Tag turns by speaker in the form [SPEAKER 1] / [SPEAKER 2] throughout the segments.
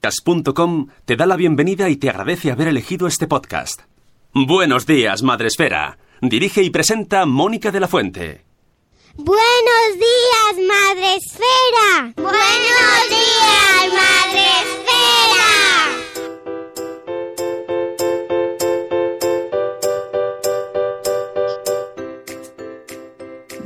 [SPEAKER 1] Podcast.com te da la bienvenida y te agradece haber elegido este podcast. Buenos días, Madresfera. Dirige y presenta Mónica de la Fuente.
[SPEAKER 2] Buenos días, Madre Esfera. Buenos días, Madre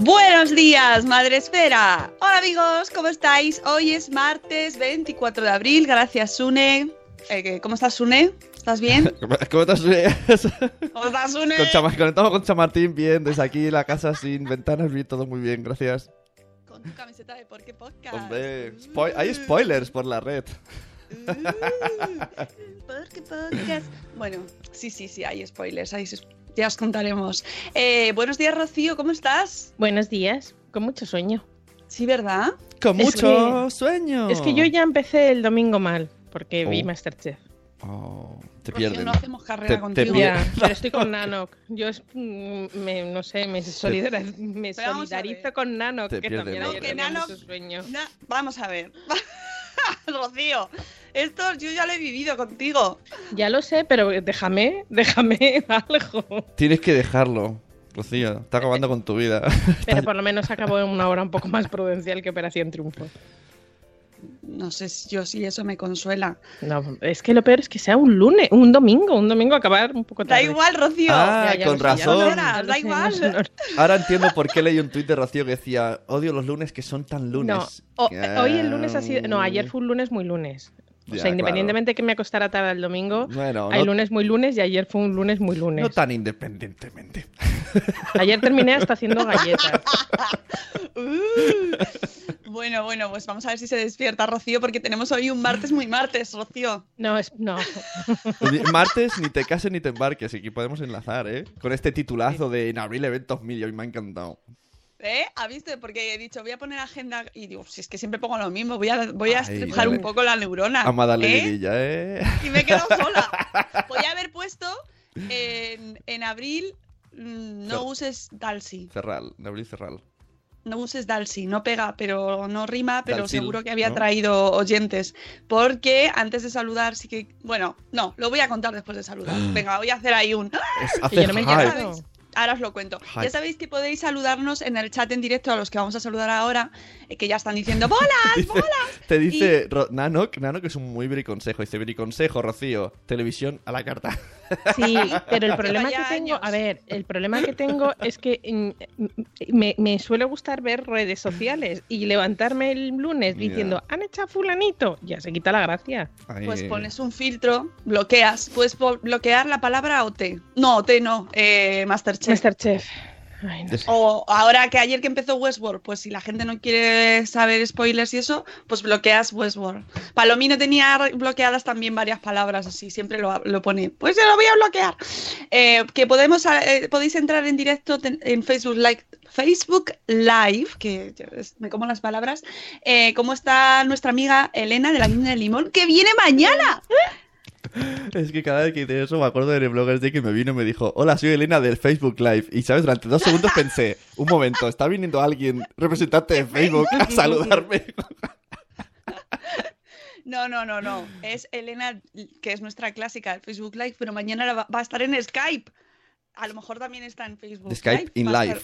[SPEAKER 3] Buenos días, Madre Esfera. Hola amigos, ¿cómo estáis? Hoy es martes 24 de abril. Gracias, Sune. Eh, ¿Cómo estás, Sune? ¿Estás bien?
[SPEAKER 4] ¿Cómo estás?
[SPEAKER 3] ¿Cómo estás, Sune?
[SPEAKER 4] Con Chama- Conectamos con Chamartín bien, desde aquí la casa sin ventanas, bien, todo muy bien, gracias.
[SPEAKER 3] Con tu camiseta de Por qué Podcast.
[SPEAKER 4] Hombre, hay spoilers por la red.
[SPEAKER 3] Uh, ¿Por qué Podcast? Bueno, sí, sí, sí, hay spoilers. Hay s- ya os contaremos. Eh, buenos días, Rocío, ¿cómo estás?
[SPEAKER 5] Buenos días, con mucho sueño.
[SPEAKER 3] Sí, ¿verdad?
[SPEAKER 4] Con
[SPEAKER 5] Es
[SPEAKER 4] mucho sueño.
[SPEAKER 5] Es que yo ya empecé el domingo mal, porque vi
[SPEAKER 4] Oh.
[SPEAKER 5] Masterchef.
[SPEAKER 4] Oh, te
[SPEAKER 3] Rocío,
[SPEAKER 4] pierden.
[SPEAKER 3] no hacemos carrera
[SPEAKER 4] Te- te
[SPEAKER 3] contigo.
[SPEAKER 4] Bien.
[SPEAKER 5] Ya, pero estoy con Nanok. Yo es, mm, me, no sé, me, solidarizo con Nanok,
[SPEAKER 4] Te
[SPEAKER 5] que
[SPEAKER 4] pierden,
[SPEAKER 5] también
[SPEAKER 4] ¿no?
[SPEAKER 5] ayer
[SPEAKER 3] Que Nanok-
[SPEAKER 5] mucho sueño.
[SPEAKER 3] Na- vamos a ver. Rocío, esto yo ya lo he vivido contigo.
[SPEAKER 5] Ya lo sé, pero déjame, déjame algo.
[SPEAKER 4] Tienes que dejarlo, Rocío. Está acabando con tu vida.
[SPEAKER 5] Pero por lo menos acabó en una hora un poco más prudencial que Operación Triunfo.
[SPEAKER 3] No sé si yo si eso me consuela.
[SPEAKER 5] No, es que lo peor es que sea un lunes, un domingo, un domingo acabar un poco
[SPEAKER 3] Da
[SPEAKER 5] tarde.
[SPEAKER 3] igual, Rocío.
[SPEAKER 4] Ah,
[SPEAKER 5] Ya, ya
[SPEAKER 4] con
[SPEAKER 5] sé,
[SPEAKER 4] razón.
[SPEAKER 3] Da
[SPEAKER 5] no
[SPEAKER 3] igual.
[SPEAKER 5] sé,
[SPEAKER 4] Ahora entiendo por qué leí un tuit de Rocío que decía, odio los lunes que son tan lunes.
[SPEAKER 5] No, o- hoy el lunes ha sido. No, ayer fue un lunes muy lunes. O
[SPEAKER 4] Ya,
[SPEAKER 5] sea, independientemente de que me acostara tarde el domingo,
[SPEAKER 4] Bueno,
[SPEAKER 5] hay
[SPEAKER 4] no-
[SPEAKER 5] lunes muy lunes y ayer fue un lunes muy lunes.
[SPEAKER 4] No tan independientemente.
[SPEAKER 5] Ayer terminé hasta haciendo galletas.
[SPEAKER 3] Uh. Bueno, bueno, pues vamos a ver si se despierta Rocío, porque tenemos hoy un martes muy martes, Rocío.
[SPEAKER 5] No, es, no.
[SPEAKER 4] Martes, ni te cases ni te embarques. Aquí podemos enlazar, ¿eh? Con este titulazo de en abril eventos mil y hoy me ha encantado.
[SPEAKER 3] ¿Eh? ¿Ha visto? Porque he dicho, voy a poner agenda y digo, si es que siempre pongo lo mismo, voy a, voy a
[SPEAKER 4] Ay,
[SPEAKER 3] estrujar
[SPEAKER 4] dale.
[SPEAKER 3] un poco la neurona.
[SPEAKER 4] A
[SPEAKER 3] ¿eh?
[SPEAKER 4] ¿eh?
[SPEAKER 3] Y me he quedado sola. Podía haber puesto en, en abril, mm, no
[SPEAKER 4] Cer-
[SPEAKER 3] uses Dalsy.
[SPEAKER 4] Cerral, en abril cerral.
[SPEAKER 3] No uses Dalsy, no pega, pero no rima, pero
[SPEAKER 4] Dalsil,
[SPEAKER 3] seguro que había
[SPEAKER 4] ¿no?
[SPEAKER 3] traído oyentes. Porque antes de saludar, sí que. Bueno, no, lo voy a contar después de saludar. Venga, voy a hacer ahí un.
[SPEAKER 4] Es
[SPEAKER 5] Que
[SPEAKER 3] Ahora os lo cuento. Ya sabéis que podéis saludarnos en el chat en directo a los que vamos a saludar ahora, eh, que ya están diciendo ¡Bolas!
[SPEAKER 4] Dice-
[SPEAKER 3] ¡Bolas!
[SPEAKER 4] Te dice Ro- Nanok, Nanok es un muy briconsejo. Dice, briconsejo, Rocío, televisión a la carta.
[SPEAKER 5] Sí, pero el problema que tengo,
[SPEAKER 3] años.
[SPEAKER 5] a ver, el problema que tengo es que mm, me, me suele gustar ver redes sociales y levantarme el lunes diciendo, han echado a fulanito, ya se quita la gracia.
[SPEAKER 4] Ay,
[SPEAKER 3] Pues pones un filtro, bloqueas. Puedes bloquear la palabra OT. No, OT no, eh, Masterchef.
[SPEAKER 5] Masterchef. Ay, no sé.
[SPEAKER 3] O ahora que ayer que empezó Westworld, pues si la gente no quiere saber spoilers y eso, pues bloqueas Westworld. Palomino tenía bloqueadas también varias palabras así, siempre lo, lo pone. Pues yo lo voy a bloquear. Eh, que podemos, eh, podéis entrar en directo ten- en Facebook Live, Facebook Live, que me como las palabras. Eh, ¿Cómo está nuestra amiga Elena de la Niña de Limón? ¡Que viene mañana!
[SPEAKER 4] Es que cada vez que dice eso me acuerdo de Bloggers Day que me vino y me dijo, hola, soy Elena del Facebook Live. Y, ¿sabes? Durante dos segundos pensé, un momento, está viniendo alguien, representante de Facebook, a saludarme.
[SPEAKER 3] No, no, no, no. Es Elena, que es nuestra clásica de Facebook Live, pero mañana va, a estar en Skype. A lo mejor también está en Facebook
[SPEAKER 4] Skype in live.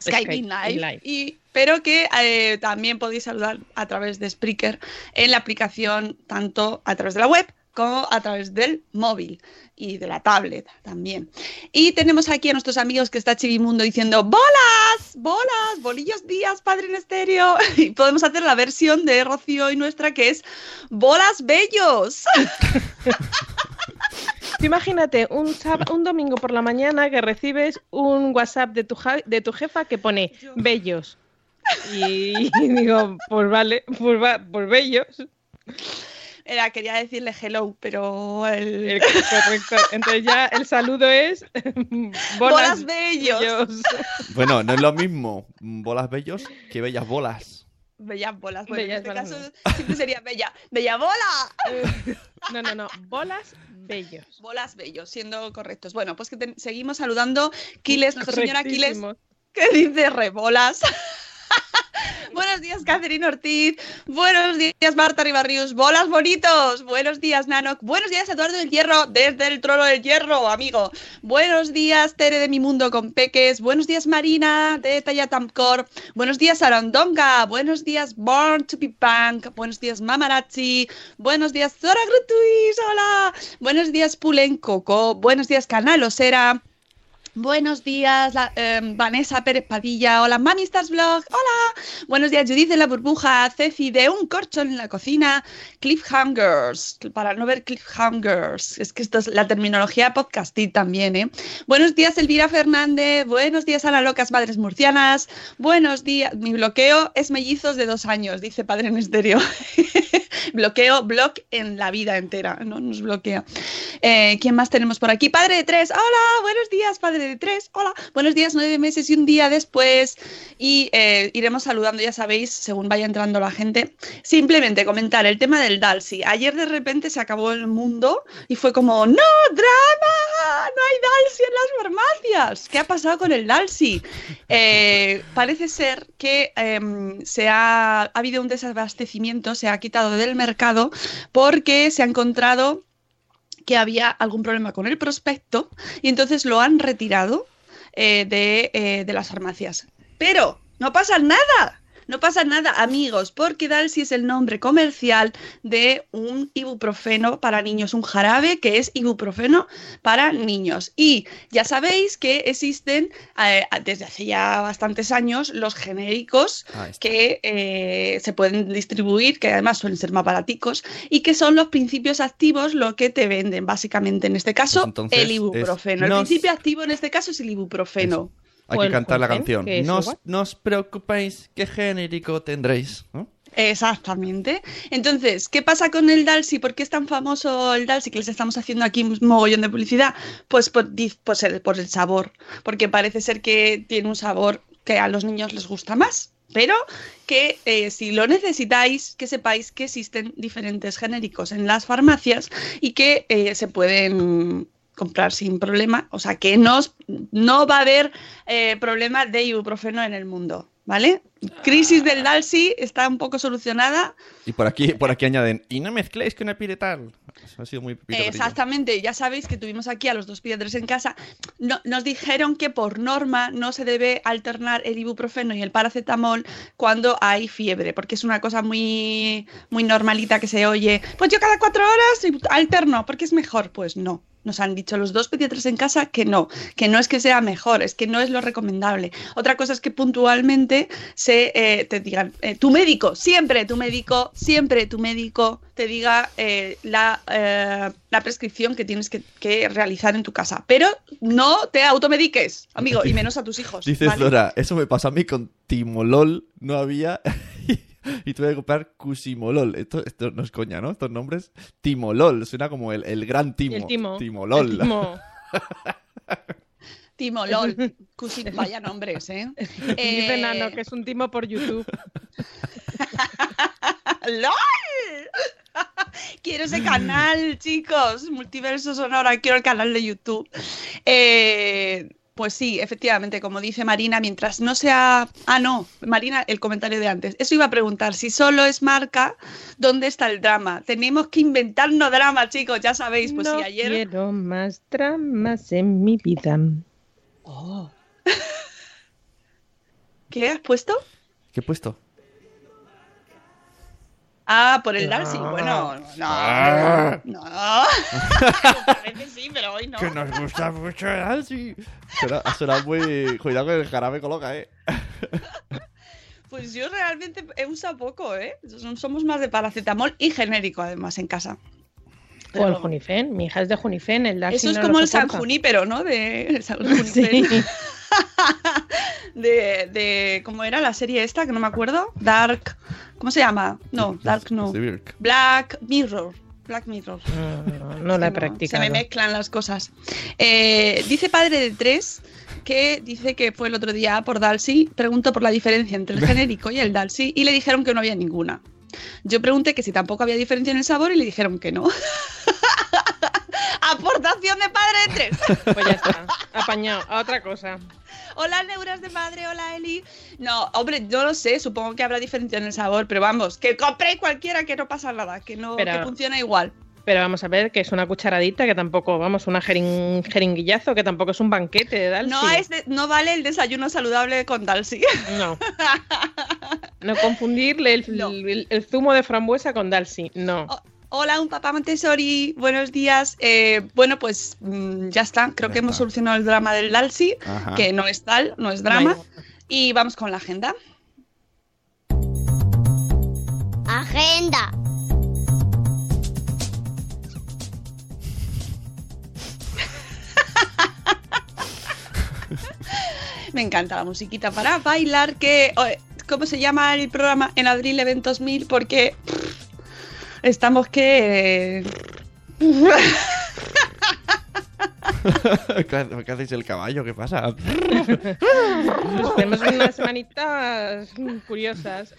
[SPEAKER 3] Skype in Live. Y, pero que eh, también podéis saludar a través de Spreaker en la aplicación, tanto a través de la web como a través del móvil y de la tablet también. Y tenemos aquí a nuestros amigos que está Chivimundo diciendo ¡Bolas! ¡Bolas! ¡Bolillos días, padre en estéreo! Y podemos hacer la versión de Rocío y nuestra que es ¡Bolas bellos!
[SPEAKER 5] Imagínate un, sáb- un domingo por la mañana que recibes un WhatsApp de tu, ja- de tu jefa que pone bellos. Y, y digo, pues vale, pues, va, pues bellos.
[SPEAKER 3] Era, quería decirle hello, pero el...
[SPEAKER 5] Correcto. Entonces ya el saludo es bolas,
[SPEAKER 3] ¡Bolas bellos!
[SPEAKER 5] bellos.
[SPEAKER 4] Bueno, no es lo mismo bolas bellos que bellas bolas.
[SPEAKER 3] Bellas bolas. Bueno,
[SPEAKER 5] Bellas
[SPEAKER 3] en este
[SPEAKER 5] bolas,
[SPEAKER 3] caso siempre sería bella. ¡Bella bola!
[SPEAKER 5] No, no, no, bolas bellos.
[SPEAKER 3] Bolas bellos, siendo correctos. Bueno, pues que te- seguimos saludando. Quiles, nuestra señora Quiles, que dice rebolas. Buenos días, Catherine Ortiz. Buenos días, Marta Ribarrius. Bolas bonitos. Buenos días, Nanok. Buenos días, Eduardo del Hierro, desde el trono del hierro, amigo. Buenos días, Tere de mi mundo con peques. Buenos días, Marina de Tayatamcor. Buenos días, Arondonga. Buenos días, Born to be Punk. Buenos días, Mamarazzi. Buenos días, Zora Grutuis. Hola. Buenos días, Pulen Coco. Buenos días, Canal Osera. Buenos días, em, Vanessa Pérez Padilla. Hola, Mami Stars Vlog. Hola. Buenos días, Judith de la burbuja. Ceci de un corchón en la cocina. Cliffhangers. Para no ver cliffhangers. Es que esto es la terminología podcastil también, ¿eh? Buenos días, Elvira Fernández. Buenos días, Ana Locas Madres Murcianas. Buenos días. Mi bloqueo es mellizos de dos años, dice Padre en Estéreo. bloqueo, blog en la vida entera, no nos bloquea. Eh, ¿Quién más tenemos por aquí? Padre de tres, hola, buenos días, padre de tres, hola, buenos días, nueve meses y un día después. Y eh, iremos saludando, ya sabéis, según vaya entrando la gente. Simplemente comentar el tema del Dalsi. Ayer de repente se acabó el mundo y fue como, ¡No, drama! ¡No hay Dalsi en las farmacias! ¿Qué ha pasado con el Dalsi? Eh, parece ser que em, se ha, ha habido un desabastecimiento, se ha quitado del mercado porque se ha encontrado que había algún problema con el prospecto y entonces lo han retirado eh, de, eh, de las farmacias. Pero no pasa nada. No pasa nada, amigos, porque Dalsi es el nombre comercial de un ibuprofeno para niños, un jarabe que es ibuprofeno para niños. Y ya sabéis que existen eh, desde hace ya bastantes años los genéricos
[SPEAKER 4] Ah,
[SPEAKER 3] que eh, se pueden distribuir, que además suelen ser más baraticos, y que son los principios activos lo que te venden, básicamente, en este caso,
[SPEAKER 4] Pues entonces
[SPEAKER 3] el
[SPEAKER 4] es-
[SPEAKER 3] ibuprofeno. El
[SPEAKER 4] nos-
[SPEAKER 3] principio activo en este caso es el ibuprofeno.
[SPEAKER 4] Hay que cantar la canción. No os,
[SPEAKER 5] igual.
[SPEAKER 4] no os preocupéis, qué genérico tendréis. ¿no?
[SPEAKER 3] Exactamente. Entonces, ¿qué pasa con el Dalsi? ¿Por qué es tan famoso el Dalsi que les estamos haciendo aquí un mogollón de publicidad? Pues por, pues el, por el sabor, porque parece ser que tiene un sabor que a los niños les gusta más. Pero que eh, si lo necesitáis, que sepáis que existen diferentes genéricos en las farmacias y que eh, se pueden comprar sin problema. O sea, que no, no va a haber eh, problema de ibuprofeno en el mundo. ¿Vale? Crisis del Dalsi está un poco solucionada.
[SPEAKER 4] Y por aquí, por aquí añaden, y no mezcléis con el piretal. Eso ha sido muy.
[SPEAKER 3] Exactamente, ya sabéis que tuvimos aquí a los dos piedras en casa. No- nos dijeron que por norma no se debe alternar el ibuprofeno y el paracetamol cuando hay fiebre, porque es una cosa muy, muy normalita que se oye. Pues yo cada cuatro horas alterno, porque es mejor. Pues no. Nos han dicho los dos pediatras en casa que no, que no es que sea mejor, es que no es lo recomendable. Otra cosa es que puntualmente se eh, te digan, eh, tu médico, siempre tu médico, siempre tu médico te diga eh, la, eh, la prescripción que tienes que, que realizar en tu casa. Pero no te automediques, amigo, y menos a tus hijos.
[SPEAKER 4] Dices,
[SPEAKER 3] ¿vale?
[SPEAKER 4] Dora, eso me pasó a mí con Timolol, no había. y tuve que comprar Cusimolol. Esto, esto no es coña, ¿no? Estos nombres. Timolol, suena como el, el gran Timo.
[SPEAKER 5] El timo.
[SPEAKER 4] Timolol.
[SPEAKER 5] El timo.
[SPEAKER 3] Timo, lol, cusi- vaya nombres, ¿eh?
[SPEAKER 5] Dice
[SPEAKER 3] Eh,
[SPEAKER 5] Nano que es un timo por YouTube.
[SPEAKER 3] ¡Lol! quiero ese canal, chicos. Multiverso Sonora, quiero el canal de YouTube. Eh, pues sí, efectivamente, como dice Marina, mientras no sea. Ah, no, Marina, el comentario de antes. Eso iba a preguntar, si solo es marca, ¿dónde está el drama? Tenemos que inventarnos drama, chicos, ya sabéis. Pues
[SPEAKER 5] no
[SPEAKER 3] sí, ayer.
[SPEAKER 5] quiero más dramas en mi vida.
[SPEAKER 3] Oh. ¿Qué has puesto?
[SPEAKER 4] ¿Qué he puesto?
[SPEAKER 3] Ah, por el Darcy. Bueno, no.
[SPEAKER 4] Ah.
[SPEAKER 3] No. A veces sí, pero hoy no.
[SPEAKER 4] Que nos gusta mucho el Darcy. Suena, suena muy... Cuidado que el jarabe coloca, ¿eh?
[SPEAKER 3] Pues yo realmente he usado poco, ¿eh? Somos más de paracetamol y genérico, además, en casa.
[SPEAKER 5] O el Junifen, mi hija es de Junifen, el Darcy
[SPEAKER 3] Eso es
[SPEAKER 5] no
[SPEAKER 3] como el San. Junípero, ¿no? De, el San
[SPEAKER 5] Sí.
[SPEAKER 3] Junípero. de, de. ¿Cómo era la serie esta? Que no me acuerdo. Dark. ¿Cómo se llama? No, Dark no. Black Mirror. Black Mirror.
[SPEAKER 5] No, no la he
[SPEAKER 3] No,
[SPEAKER 5] practicado.
[SPEAKER 3] Se me mezclan las cosas. Eh, dice padre de tres que dice que fue el otro día por Dalsy, preguntó por la diferencia entre el genérico y el Dalsy y le dijeron que no había ninguna. Yo pregunté que si tampoco había diferencia en el sabor y le dijeron que no. Aportación de padre de tres.
[SPEAKER 5] Pues ya está, apañado, a otra cosa.
[SPEAKER 3] Hola, neuras de madre, hola, Eli. No, hombre, yo lo sé, supongo que habrá diferencia en el sabor, pero vamos, que compre cualquiera que no pasa nada, que no
[SPEAKER 5] Pero-
[SPEAKER 3] que funciona igual.
[SPEAKER 5] Pero vamos a ver que es una cucharadita, que tampoco, vamos, una jerin- jeringuillazo, que tampoco es un banquete de Dalsy.
[SPEAKER 3] No, es de- no vale el desayuno saludable con Dalsy.
[SPEAKER 5] No. No confundirle el,
[SPEAKER 3] No.
[SPEAKER 5] el- el zumo de frambuesa con Dalsy, no.
[SPEAKER 3] Oh, Hola, un papá Montessori, buenos días. Eh, bueno, pues mm, ya está, creo
[SPEAKER 4] Ya
[SPEAKER 3] que hemos solucionado el drama del Dalsy,
[SPEAKER 4] Ajá.
[SPEAKER 3] que no es tal, no es drama. Y vamos con la agenda.
[SPEAKER 2] Agenda.
[SPEAKER 3] Me encanta la musiquita para bailar, que... ¿Cómo se llama el programa? En abril Eventos 1000, porque pff, estamos que...
[SPEAKER 4] ¿Qué qué hacéis el caballo? ¿Qué pasa?
[SPEAKER 5] Pues tenemos unas semanitas curiosas.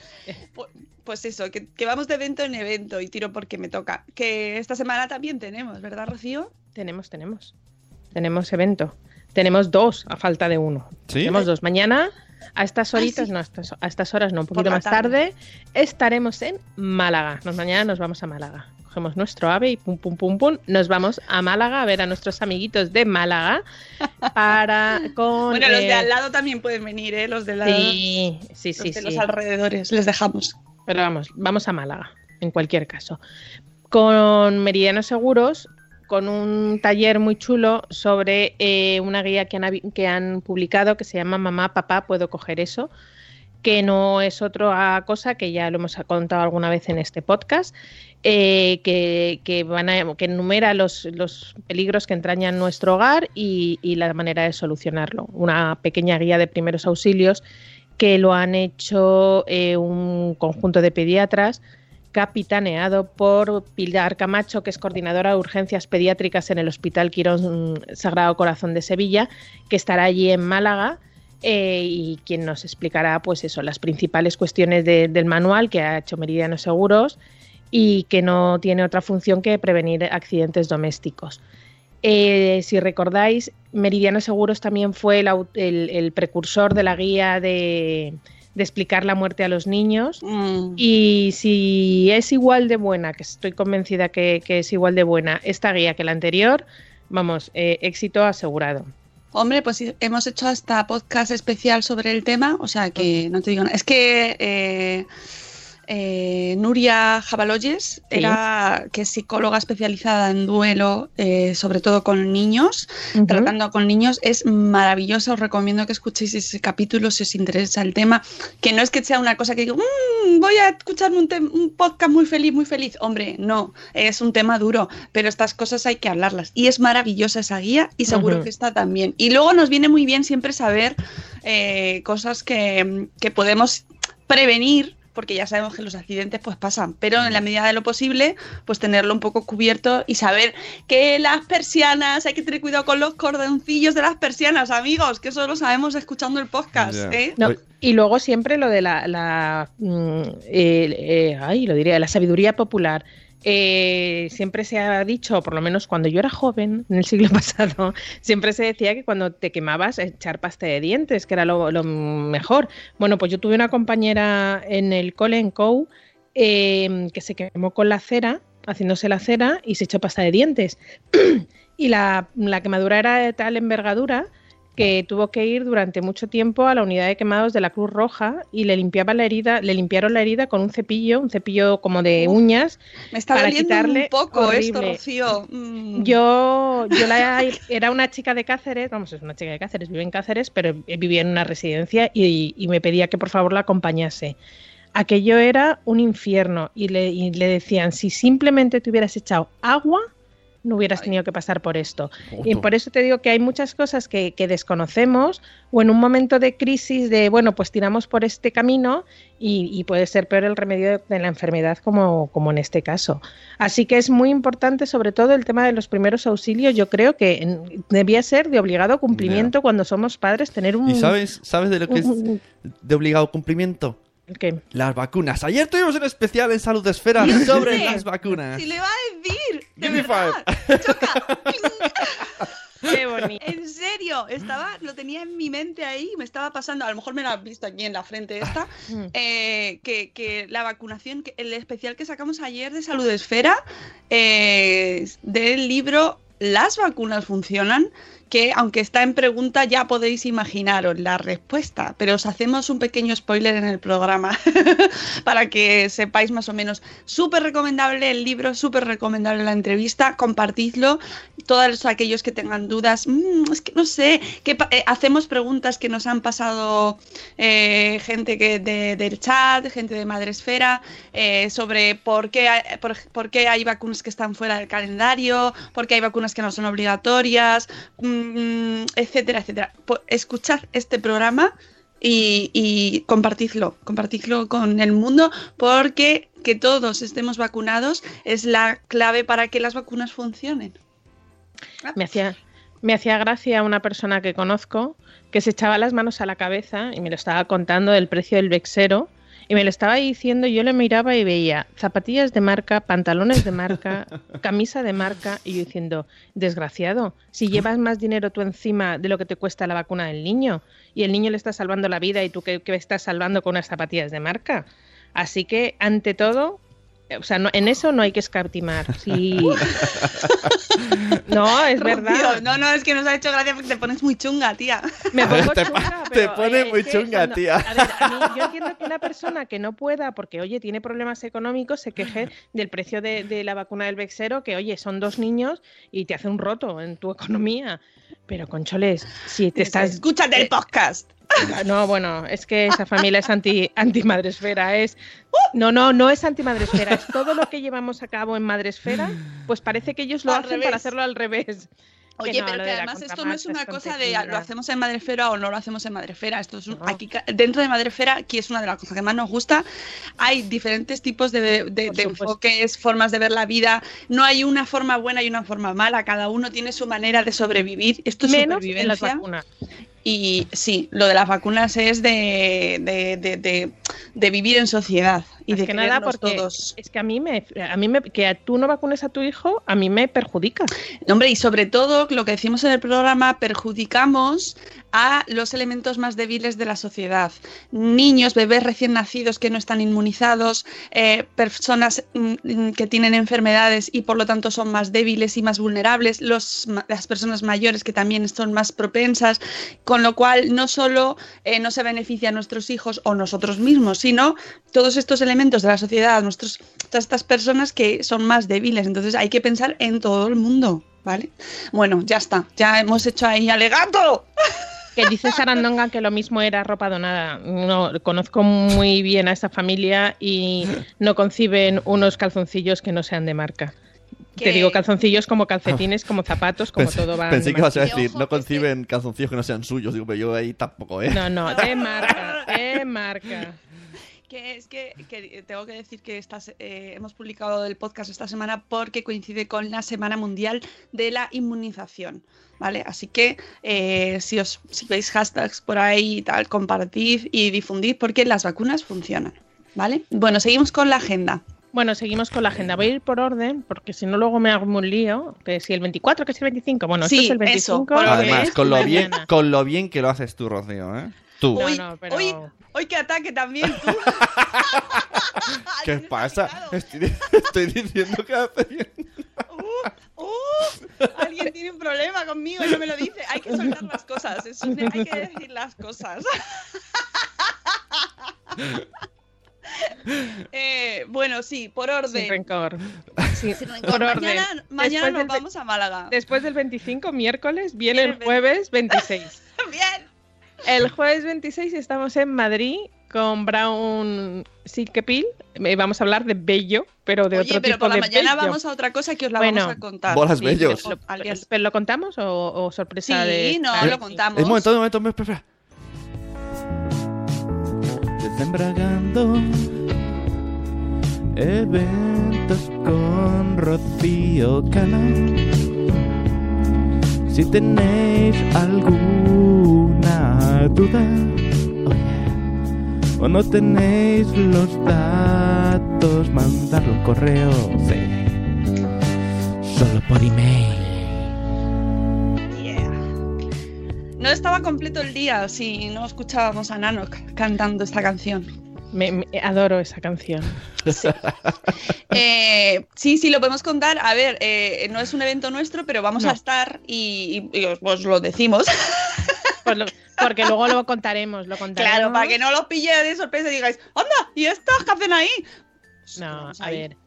[SPEAKER 3] Pu- Pues eso, que, que vamos de evento en evento y tiro porque me toca. Que esta semana también tenemos, ¿verdad, Rocío?
[SPEAKER 5] Tenemos, tenemos. Tenemos evento. Tenemos dos a falta de uno.
[SPEAKER 4] ¿Sí?
[SPEAKER 5] Tenemos dos. Mañana, a estas horitas,
[SPEAKER 3] sí.
[SPEAKER 5] no, a estas, a estas horas no, un poquito más
[SPEAKER 3] tarde.
[SPEAKER 5] tarde, estaremos en Málaga. Nos, mañana nos vamos a Málaga. Cogemos nuestro ave y pum, pum, pum, pum. Nos vamos a Málaga a ver a nuestros amiguitos de Málaga para con.
[SPEAKER 3] Bueno, los de
[SPEAKER 5] eh,
[SPEAKER 3] al lado también pueden venir, ¿eh? Los de, la,
[SPEAKER 5] Sí, sí,
[SPEAKER 3] los
[SPEAKER 5] sí.
[SPEAKER 3] de
[SPEAKER 5] sí.
[SPEAKER 3] los alrededores, les dejamos.
[SPEAKER 5] Pero vamos, vamos a Málaga, en cualquier caso. Con Meridiano Seguros, con un taller muy chulo sobre eh, una guía que han, que han publicado que se llama Mamá, Papá, ¿puedo coger eso? que no es otra cosa que ya lo hemos contado alguna vez en este podcast, eh, que, que van a- enumera los, peligros que entrañan nuestro hogar y, y la manera de solucionarlo. Una pequeña guía de primeros auxilios que lo han hecho eh, un conjunto de pediatras capitaneado por Pilar Camacho, que es coordinadora de urgencias pediátricas en el Hospital Quirón Sagrado Corazón de Sevilla, que estará allí en Málaga eh, y quien nos explicará, pues eso, las principales cuestiones de- del manual que ha hecho Meridiano Seguros y que no tiene otra función que prevenir accidentes domésticos. Eh, si recordáis, Meridiano Seguros también fue el precursor de la guía de, de explicar la muerte a los niños.
[SPEAKER 3] Mm.
[SPEAKER 5] Y si es igual de buena, que estoy convencida que, que es igual de buena esta guía que la anterior, vamos, eh, éxito asegurado.
[SPEAKER 3] Hombre, pues hemos hecho hasta podcast especial sobre el tema, o sea que no te digo nada. Es que eh, eh, Nuria Jabaloyes
[SPEAKER 5] Sí.
[SPEAKER 3] era que es psicóloga especializada en duelo, eh, sobre todo con niños, tratando con niños, es maravillosa. Os recomiendo que escuchéis ese capítulo si os interesa el tema. Que no es que sea una cosa que digo, "Mm, voy a escucharme un, un podcast muy feliz, muy feliz. Hombre, no, es un tema duro, pero estas cosas hay que hablarlas. Y es maravillosa esa guía y seguro que está también. Y luego nos viene muy bien siempre saber eh, cosas que, que podemos prevenir. Porque ya sabemos que los accidentes pues pasan, pero en la medida de lo posible, pues tenerlo un poco cubierto y saber que las persianas, hay que tener cuidado con los cordoncillos de las persianas, amigos, que eso lo sabemos escuchando el podcast. ¿eh?
[SPEAKER 5] No, y luego siempre lo de la, la, mm, eh, eh, ay, lo diría, la sabiduría popular. Eh, siempre se ha dicho, por lo menos cuando yo era joven, en el siglo pasado, siempre se decía que cuando te quemabas, echar pasta de dientes, que era lo, mejor. Bueno, pues yo tuve una compañera en el cole, en COU, eh, que se quemó con la cera, haciéndose la cera, y se echó pasta de dientes. y la, la quemadura era de tal envergadura que tuvo que ir durante mucho tiempo a la unidad de quemados de la Cruz Roja y le limpiaba la herida, le limpiaron la herida con un cepillo, un cepillo como de uñas.
[SPEAKER 3] Me está
[SPEAKER 5] para
[SPEAKER 3] doliendo
[SPEAKER 5] quitarle
[SPEAKER 3] un poco esto,
[SPEAKER 5] horrible.
[SPEAKER 3] Rocío. Mm.
[SPEAKER 5] Yo, yo la, era una chica de Cáceres, vamos, es una chica de Cáceres, vive en Cáceres, pero vivía en una residencia y, y me pedía que por favor la acompañase. Aquello era un infierno y le, y le decían, si simplemente te hubieras echado agua, no hubieras tenido que pasar por esto. Y por eso te digo que hay muchas cosas que, que desconocemos o en un momento de crisis de, bueno, pues tiramos por este camino y, y puede ser peor el remedio de, de la enfermedad como, como en este caso. Así que es muy importante sobre todo el tema de los primeros auxilios. Yo creo que debía ser de obligado cumplimiento cuando somos padres tener un...
[SPEAKER 4] ¿Y sabes, sabes de lo que es de obligado cumplimiento?
[SPEAKER 5] ¿El qué?
[SPEAKER 4] Las vacunas. Ayer tuvimos un especial en Salud Esfera sobre las vacunas.
[SPEAKER 3] Si le va a decir, de
[SPEAKER 4] Give me
[SPEAKER 3] verdad. Choca.
[SPEAKER 5] Qué bonito.
[SPEAKER 3] En serio, estaba, lo tenía en mi mente ahí, me estaba pasando, a lo mejor me lo has visto aquí en la frente esta,
[SPEAKER 5] Mm.
[SPEAKER 3] eh, que, que la vacunación, que el especial que sacamos ayer de Salud Esfera, eh, del libro Las vacunas funcionan, que aunque está en pregunta ya podéis imaginaros la respuesta, pero os hacemos un pequeño spoiler en el programa para que sepáis más o menos. Súper recomendable el libro, súper recomendable la entrevista, compartidlo. Todos aquellos que tengan dudas, "Mm, es que no sé, que eh, hacemos preguntas que nos han pasado eh, gente que de- del chat, gente de Madresfera, eh, sobre por qué, hay, por, por qué hay vacunas que están fuera del calendario, por qué hay vacunas que no son obligatorias, mm, etcétera, etcétera. Po- escuchad este programa y, y compartidlo, compartidlo con el mundo porque que todos estemos vacunados es la clave para que las vacunas funcionen.
[SPEAKER 5] Me hacía, me hacía gracia una persona que conozco que se echaba las manos a la cabeza y me lo estaba contando del precio del vexero y me lo estaba diciendo, yo le miraba y veía zapatillas de marca, pantalones de marca, camisa de marca y yo diciendo, desgraciado, si llevas más dinero tú encima de lo que te cuesta la vacuna del niño y el niño le está salvando la vida y tú que, estás salvando con unas zapatillas de marca. Así que, ante todo, o sea, no, en eso no hay que escatimar. Sí. No, es
[SPEAKER 3] Rocío,
[SPEAKER 5] verdad.
[SPEAKER 3] No, no, es que nos ha hecho gracia porque te pones muy chunga, tía.
[SPEAKER 5] Me pongo
[SPEAKER 4] Te
[SPEAKER 5] chunga, pero,
[SPEAKER 4] te pone
[SPEAKER 5] eh,
[SPEAKER 4] muy chunga,
[SPEAKER 5] cuando-
[SPEAKER 4] tía.
[SPEAKER 5] A ver, a mí, yo entiendo que una persona que no pueda, porque oye, tiene problemas económicos, se queje del precio de, de la vacuna del Vexero, que oye, son dos niños y te hace un roto en tu economía. Pero, concholes, si te estás.
[SPEAKER 3] Escúchate el podcast.
[SPEAKER 5] No, bueno, es que esa familia es anti, anti madresfera, es no, no, no es anti madresfera, es todo lo que llevamos a cabo en madresfera, pues parece que ellos lo
[SPEAKER 3] Al
[SPEAKER 5] hacen
[SPEAKER 3] revés.
[SPEAKER 5] para hacerlo al revés. Que
[SPEAKER 3] Oye,
[SPEAKER 5] no,
[SPEAKER 3] pero que además esto no es una cosa de lo hacemos en Madrefera o no lo hacemos en Madrefera. Esto es un-
[SPEAKER 5] No.
[SPEAKER 3] aquí dentro de Madrefera, que es una de las cosas que más nos gusta, hay diferentes tipos de, de- enfoques, formas de ver la vida. No hay una forma buena y una forma mala. Cada uno tiene su manera de sobrevivir. Esto es
[SPEAKER 5] Menos en las
[SPEAKER 3] supervivencia.
[SPEAKER 5] vacunas.
[SPEAKER 3] Y sí, lo de las vacunas es de, de, de- de- de vivir en sociedad y
[SPEAKER 5] Más
[SPEAKER 3] de
[SPEAKER 5] que nada porque
[SPEAKER 3] todos.
[SPEAKER 5] es que a mí me, a mí me, que tú no vacunes a tu hijo, a mí me perjudica.
[SPEAKER 3] No, Hombre, y sobre todo, lo que decimos en el programa, perjudicamos a los elementos más débiles de la sociedad. Niños, bebés recién nacidos que no están inmunizados, eh, personas mm, mm, que tienen enfermedades y por lo tanto son más débiles y más vulnerables, los, las personas mayores que también son más propensas, con lo cual no solo eh, no se beneficia a nuestros hijos o nosotros mismos, sino todos estos elementos de la sociedad, nuestros, todas estas personas que son más débiles. Entonces hay que pensar en todo el mundo, ¿vale? Bueno, ya está, ya hemos hecho ahí alegato.
[SPEAKER 5] Que dice Sarandonga que lo mismo era ropa donada. No, conozco muy bien a esa familia y no conciben unos calzoncillos que no sean de marca.
[SPEAKER 3] Que-
[SPEAKER 5] Te digo calzoncillos como calcetines, como zapatos, como
[SPEAKER 4] Pensé,
[SPEAKER 5] todo va.
[SPEAKER 4] pensé que ibas a decir, no conciben calzoncillos que no sean suyos. Digo, pero yo ahí tampoco, ¿eh?
[SPEAKER 5] No, no, de marca, de marca.
[SPEAKER 3] Que es que, que tengo que decir que estas, eh, hemos publicado el podcast esta semana porque coincide con la Semana Mundial de la Inmunización. ¿Vale? Así que eh, si os si veis hashtags por ahí y tal, compartid y difundid porque las vacunas funcionan. ¿Vale? Bueno, seguimos con la agenda.
[SPEAKER 5] Bueno, seguimos con la agenda. Voy a ir por orden, porque si no luego me hago un lío. Que si el 24, que si el 25. Bueno,
[SPEAKER 3] Sí,
[SPEAKER 5] esto es el
[SPEAKER 3] eso,
[SPEAKER 5] 25.
[SPEAKER 3] por
[SPEAKER 5] que
[SPEAKER 4] Además, con lo, bien,
[SPEAKER 5] mañana.
[SPEAKER 4] con lo bien que lo haces tú, Rocío, ¿eh? Tú.
[SPEAKER 5] No,
[SPEAKER 3] hoy,
[SPEAKER 5] no, pero-
[SPEAKER 3] hoy, hoy que ataque también tú.
[SPEAKER 4] ¿Qué pasa? Estoy, estoy diciendo que hace bien.
[SPEAKER 3] Uh, uh. Alguien tiene un problema conmigo y no me lo dice. Hay que soltar las cosas. Es un- hay que decir las cosas. Eh, bueno, sí, por
[SPEAKER 5] Sin
[SPEAKER 3] orden.
[SPEAKER 5] rencor. Sí,
[SPEAKER 3] Sin rencor.
[SPEAKER 5] por orden.
[SPEAKER 3] Mañana, mañana
[SPEAKER 5] Después
[SPEAKER 3] nos
[SPEAKER 5] del
[SPEAKER 3] vamos a Málaga.
[SPEAKER 5] Después del 25, miércoles, viene el jueves 26.
[SPEAKER 3] Bien.
[SPEAKER 5] El jueves 26 estamos en Madrid con Brown Silkepil. Eh, Vamos a hablar de bello, pero de
[SPEAKER 3] Oye,
[SPEAKER 5] otro
[SPEAKER 3] pero
[SPEAKER 5] tipo
[SPEAKER 3] por la
[SPEAKER 5] de
[SPEAKER 3] mañana
[SPEAKER 5] bello.
[SPEAKER 3] vamos a otra cosa que os la
[SPEAKER 5] Bueno.
[SPEAKER 3] vamos a contar.
[SPEAKER 4] Bolas
[SPEAKER 5] Sí,
[SPEAKER 4] bellos.
[SPEAKER 3] día-
[SPEAKER 5] ¿Pero lo contamos o, o sorpresa
[SPEAKER 3] Sí,
[SPEAKER 5] de.?
[SPEAKER 3] no,
[SPEAKER 5] Ah,
[SPEAKER 3] lo
[SPEAKER 5] sí.
[SPEAKER 3] contamos.
[SPEAKER 4] Un momento, un momento, un momento, espera. Embragando eventos con Rocío Cano. Si tenéis alguna duda oye, o no tenéis los datos, mandadlo un correo. Sí. Solo por email.
[SPEAKER 3] No estaba completo el día si no escuchábamos a Nano cantando esta canción.
[SPEAKER 5] Me, me- adoro esa canción.
[SPEAKER 3] Eh, sí, sí, lo podemos contar. A ver, eh, no es un evento nuestro, pero vamos
[SPEAKER 5] No.
[SPEAKER 3] a estar y, y- y os, os lo decimos.
[SPEAKER 5] Pues lo- porque luego lo contaremos, lo contaremos.
[SPEAKER 3] claro, para que no lo pille de sorpresa y digáis, ¡Anda! ¿Y estos qué hacen ahí?
[SPEAKER 5] No,
[SPEAKER 3] Vamos
[SPEAKER 5] a
[SPEAKER 3] ahí.
[SPEAKER 5] ver.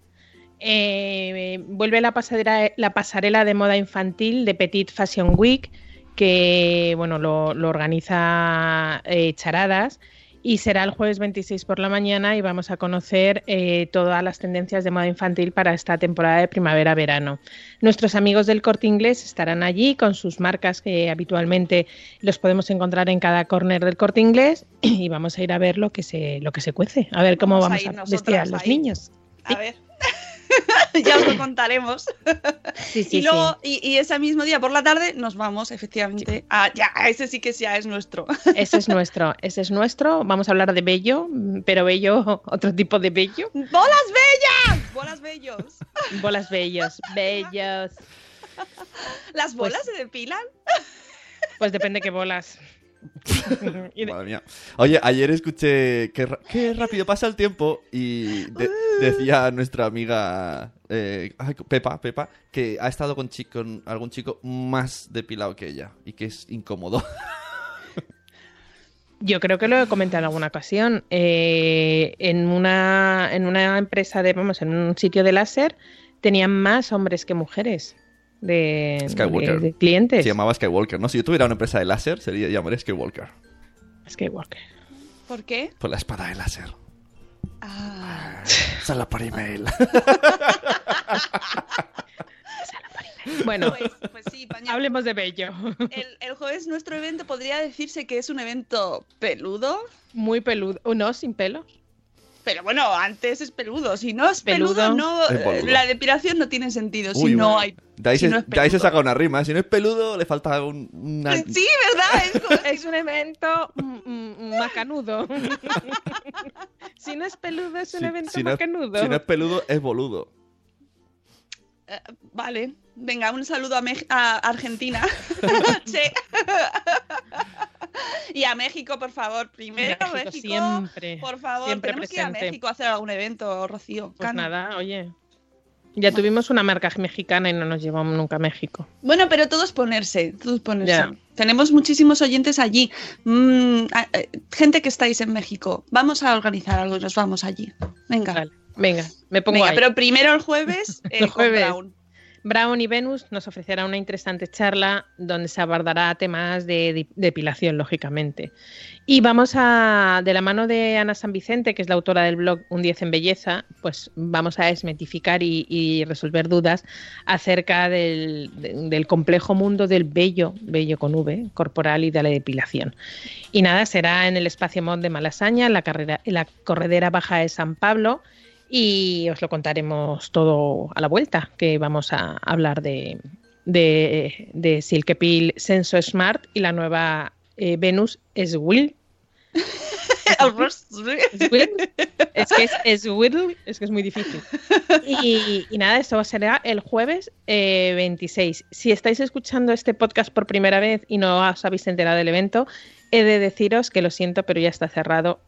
[SPEAKER 5] Eh, vuelve la pasarela, la pasarela de moda infantil de Petit Fashion Week, que bueno, lo, lo organiza eh, Charadas y será el jueves 26 por la mañana y vamos a conocer eh, todas las tendencias de moda infantil para esta temporada de primavera-verano. Nuestros amigos del Corte Inglés estarán allí con sus marcas que habitualmente los podemos encontrar en cada corner del Corte Inglés y vamos a ir a ver lo que se, lo que se cuece, a ver cómo
[SPEAKER 3] Vamos a
[SPEAKER 5] vamos
[SPEAKER 3] ir
[SPEAKER 5] a, vestir a los
[SPEAKER 3] ahí.
[SPEAKER 5] niños.
[SPEAKER 3] A ver. ya os lo contaremos.
[SPEAKER 5] Sí, sí,
[SPEAKER 3] y luego, y, y ese mismo día por la tarde nos vamos efectivamente a ya, ese sí que ya es nuestro.
[SPEAKER 5] Ese es nuestro, ese es nuestro. Vamos a hablar de bello, pero bello, otro tipo de bello.
[SPEAKER 3] ¡Bolas bellas! ¡Bolas bellos!
[SPEAKER 5] Bolas bellos, bellos.
[SPEAKER 3] ¿Las
[SPEAKER 5] Pues-
[SPEAKER 3] bolas se depilan?
[SPEAKER 5] Pues depende qué bolas.
[SPEAKER 4] Madre mía. Oye, ayer escuché que qué rápido pasa el tiempo y de- decía nuestra amiga eh, Pepa, Pepa, que ha estado con, chico, con algún chico más depilado que ella y que es incómodo.
[SPEAKER 5] Yo creo que lo he comentado en alguna ocasión. Eh, en, una, en una empresa de, vamos, en un sitio de láser, tenían más hombres que mujeres de,
[SPEAKER 4] Skywalker.
[SPEAKER 5] de- de clientes.
[SPEAKER 4] Se llamaba Skywalker, ¿no? Si yo tuviera una empresa de láser, sería llamaré Skywalker.
[SPEAKER 5] Skywalker.
[SPEAKER 3] ¿Por qué?
[SPEAKER 4] Por la espada de láser.
[SPEAKER 3] Ah,
[SPEAKER 4] Solo por email.
[SPEAKER 5] Bueno,
[SPEAKER 3] pues, pues sí, pañal.
[SPEAKER 5] hablemos de bello.
[SPEAKER 3] El, el jueves nuestro evento podría decirse que es un evento peludo,
[SPEAKER 5] Muy peludo. ¿O no? Sin pelo.
[SPEAKER 3] Pero bueno, antes es peludo. Si no es peludo,
[SPEAKER 5] Peludo.
[SPEAKER 3] no,
[SPEAKER 4] Es boludo.
[SPEAKER 3] la depilación no tiene sentido.
[SPEAKER 4] Uy,
[SPEAKER 3] si no hay.
[SPEAKER 4] De ahí,
[SPEAKER 3] si
[SPEAKER 4] se,
[SPEAKER 3] no es
[SPEAKER 4] de ahí se
[SPEAKER 3] peludo.
[SPEAKER 4] saca una rima. Si no es peludo, le falta un, una...
[SPEAKER 3] Sí, ¿verdad? Es
[SPEAKER 5] un evento mm, mm, macanudo. si no es peludo, es un
[SPEAKER 4] Si-
[SPEAKER 5] evento
[SPEAKER 4] si no es-
[SPEAKER 5] macanudo.
[SPEAKER 4] si no es peludo, es boludo.
[SPEAKER 3] Eh, vale, venga, un saludo a, a Argentina. sí. y a México, por favor. Primero,
[SPEAKER 5] México
[SPEAKER 3] México.
[SPEAKER 5] siempre,
[SPEAKER 3] Por favor,
[SPEAKER 5] siempre
[SPEAKER 3] tenemos que ir a. México a hacer algún evento, Rocío.
[SPEAKER 5] Pues
[SPEAKER 3] Cano.
[SPEAKER 5] nada, oye. Ya tuvimos una marca mexicana y no nos llevamos nunca a México.
[SPEAKER 3] Bueno, pero todo es ponerse, todo es ponerse.
[SPEAKER 5] Ya.
[SPEAKER 3] Tenemos muchísimos oyentes allí. Mm, eh, gente que estáis en México. Vamos a organizar algo y nos vamos allí. Venga.
[SPEAKER 5] Vale, venga, me pongo
[SPEAKER 3] Venga,
[SPEAKER 5] ahí.
[SPEAKER 3] pero primero el jueves,
[SPEAKER 5] El
[SPEAKER 3] con
[SPEAKER 5] jueves.
[SPEAKER 3] Brown
[SPEAKER 5] y Venus nos ofrecerá una interesante charla donde se abordará temas de depilación, lógicamente. Y vamos a, de la mano de Ana San Vicente, que es la autora del blog Un 10 en Belleza, pues vamos a desmitificar y, resolver dudas acerca del, de- del complejo mundo del vello, vello con V, corporal y de la depilación. Y nada, será en el espacio Mod de Malasaña, en la, carrera, en la corredera baja de San Pablo, y os lo contaremos todo a la vuelta, que vamos a hablar de, de, de Silkepil Senso Smart y la nueva eh, Venus es Will. Es que es, es Will, es que es muy difícil. Y, y nada, esto será el jueves eh, 26. Si estáis escuchando este podcast por primera vez y no os habéis enterado del evento, he de deciros que lo siento, pero ya está cerrado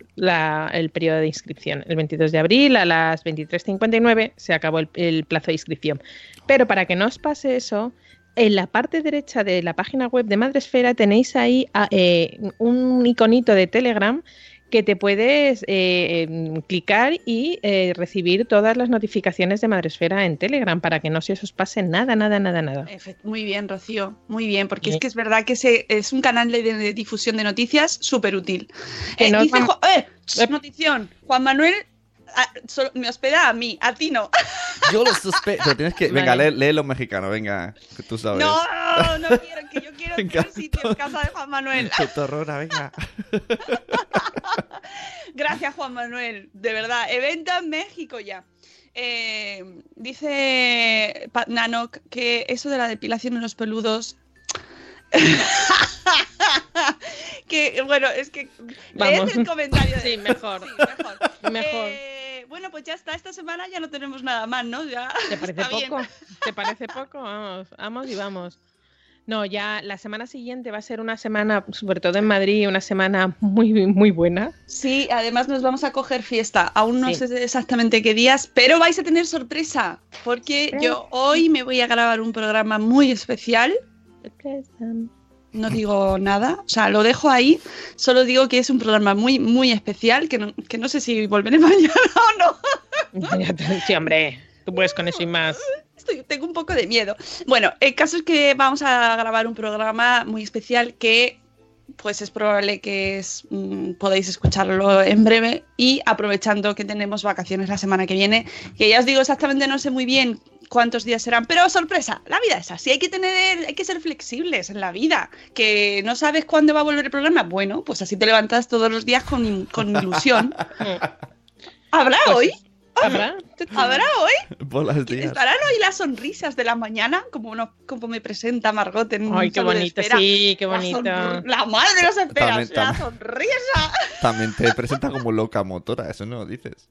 [SPEAKER 5] el periodo de inscripción. El 22 de abril a las 23.59 se acabó el, el plazo de inscripción. Pero para que no os pase eso, en la parte derecha de la página web de Madresfera tenéis ahí ah, eh, un iconito de Telegram que te puedes eh, em, clicar y eh, recibir todas las notificaciones de Madresfera en Telegram para que no se os pase nada, nada, nada, nada.
[SPEAKER 3] Muy bien, Rocío, muy bien, porque es que es verdad que ese es un canal de, de difusión de noticias súper útil. Eh,
[SPEAKER 5] no
[SPEAKER 3] dice
[SPEAKER 5] vam-
[SPEAKER 3] Ju- eh, notición, Juan Manuel ah, solo- me hospeda a mí, a ti no.
[SPEAKER 4] Yo lo sospecho. Tienes que. Venga,
[SPEAKER 5] Vale.
[SPEAKER 4] lee, lee los mexicanos, venga. Que tú sabes.
[SPEAKER 3] No, no quiero, que yo quiero tener
[SPEAKER 4] encanta.
[SPEAKER 3] sitio en casa de Juan Manuel.
[SPEAKER 4] Tutorrona, venga.
[SPEAKER 3] Gracias, Juan Manuel. De verdad, evento en México ya. Eh, dice Pa- Nanok que eso de la depilación en los peludos. que bueno, es que
[SPEAKER 5] Vamos.
[SPEAKER 3] leed el comentario. de-
[SPEAKER 5] Sí, mejor.
[SPEAKER 3] Sí, mejor.
[SPEAKER 5] Mejor.
[SPEAKER 3] Eh, bueno, pues ya está. Esta semana ya no tenemos nada más, ¿no? Ya
[SPEAKER 5] ¿Te parece
[SPEAKER 3] está bien.
[SPEAKER 5] poco? ¿Te parece poco? Vamos, vamos y vamos. No, ya la semana siguiente va a ser una semana, sobre todo en Madrid, una semana muy, muy buena.
[SPEAKER 3] Sí, además nos vamos a coger fiesta. Aún no
[SPEAKER 5] Sí.
[SPEAKER 3] sé exactamente qué días, pero vais a tener sorpresa, porque yo hoy me voy a grabar un programa muy especial. No digo nada, o sea, lo dejo ahí. Solo digo que es un programa muy, muy especial, que no, que no sé si volveré mañana o no.
[SPEAKER 5] Sí, hombre, tú puedes con eso y más.
[SPEAKER 3] Estoy, tengo un poco de miedo. Bueno, el caso es que vamos a grabar un programa muy especial que pues es probable que es, mm, podáis escucharlo en breve y aprovechando que tenemos vacaciones la semana que viene, que ya os digo exactamente no sé muy bien cuántos días serán, pero sorpresa, la vida es así, hay que tener, hay que ser flexibles en la vida, que no sabes cuándo va a volver el programa, bueno, pues así te levantas todos los días con, con ilusión. ¿Habrá
[SPEAKER 5] Pues
[SPEAKER 3] hoy?
[SPEAKER 5] ¿Habrá?
[SPEAKER 3] ¿Habrá hoy?
[SPEAKER 4] Bolas días.
[SPEAKER 3] ¿Estarán hoy las sonrisas de la mañana? Como, uno, como me presenta Margot en
[SPEAKER 5] Ay, qué bonito, sí, qué
[SPEAKER 3] La
[SPEAKER 5] bonito.
[SPEAKER 3] sonr- La madre de los esperas,
[SPEAKER 4] También-
[SPEAKER 3] la sonrisa.
[SPEAKER 4] También te presenta como locamotora, eso no lo dices.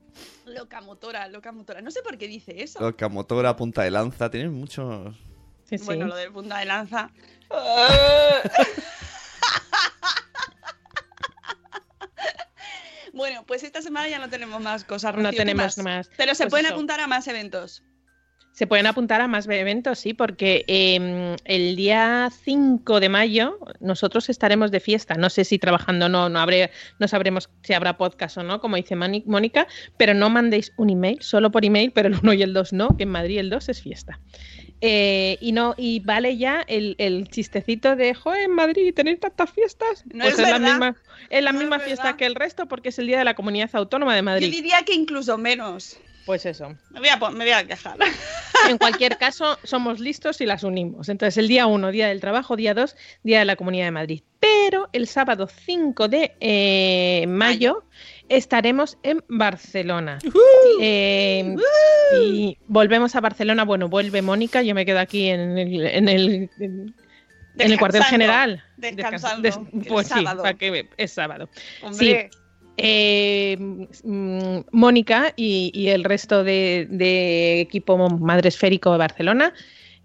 [SPEAKER 3] Locamotora, locamotora. No sé por qué dice eso.
[SPEAKER 4] Locamotora, punta de lanza, tienes muchos.
[SPEAKER 5] Sí, sí.
[SPEAKER 3] Bueno, lo de punta de lanza. bueno, pues esta semana ya no tenemos más cosas.
[SPEAKER 5] No
[SPEAKER 3] Rocío, ¿qué
[SPEAKER 5] tenemos más.
[SPEAKER 3] Pero se
[SPEAKER 5] Pues
[SPEAKER 3] pueden
[SPEAKER 5] eso.
[SPEAKER 3] apuntar a más eventos.
[SPEAKER 5] Se pueden apuntar a más eventos, sí, porque eh, el día 5 de mayo nosotros estaremos de fiesta. No sé si trabajando o no, no, habré, no sabremos si habrá podcast o no, como dice Mónica, pero no mandéis un email, solo por email, pero el 1 y el 2 no, que en Madrid el 2 es fiesta. Eh, y no y vale ya el, el chistecito de, joder, en Madrid tenéis tantas fiestas.
[SPEAKER 3] No
[SPEAKER 5] pues
[SPEAKER 3] es
[SPEAKER 5] es, la misma, es la
[SPEAKER 3] No es
[SPEAKER 5] misma fiesta que el resto porque es el día de la Comunidad Autónoma de
[SPEAKER 3] Yo
[SPEAKER 5] Madrid.
[SPEAKER 3] diría que incluso menos.
[SPEAKER 5] Pues eso.
[SPEAKER 3] Me voy a, pon- me voy a quejar.
[SPEAKER 5] En cualquier caso, somos listos y las unimos. Entonces, el día 1, día del trabajo, día 2, día de la Comunidad de Madrid. Pero el sábado 5 de eh, mayo estaremos en Barcelona. Eh, y volvemos a Barcelona. Bueno, vuelve Mónica, yo me quedo aquí en el, en el, en- en el cuartel general.
[SPEAKER 3] descansando,
[SPEAKER 5] Descans- pues sí,
[SPEAKER 3] sábado.
[SPEAKER 5] para que es sábado.
[SPEAKER 3] Hombre,
[SPEAKER 5] Eh, mm, Mónica y, el resto de, de equipo Madre Esférico de Barcelona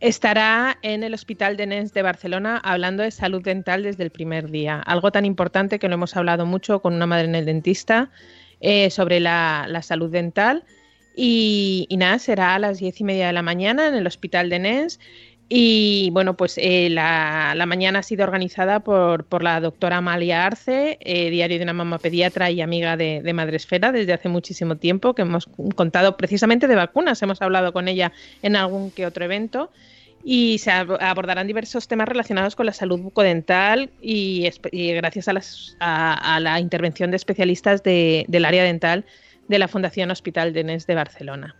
[SPEAKER 5] estará en el Hospital de Nens de Barcelona hablando de salud dental desde el primer día. Algo tan importante que lo hemos hablado mucho con una madre en el dentista eh, sobre la, la salud dental. Y, y nada, será a las diez y media de la mañana en el Hospital de Nens. Y bueno, pues eh, la, mañana ha sido organizada por, por la doctora Amalia Arce, eh, diario de una mamá pediatra y amiga de, de Madresfera desde hace muchísimo tiempo, que hemos contado precisamente de vacunas, hemos hablado con ella en algún que otro evento. Y se ab- abordarán diversos temas relacionados con la salud bucodental y, y gracias a, las- a- la intervención de especialistas de- del área dental de la Fundación Hospital de Nes de Barcelona.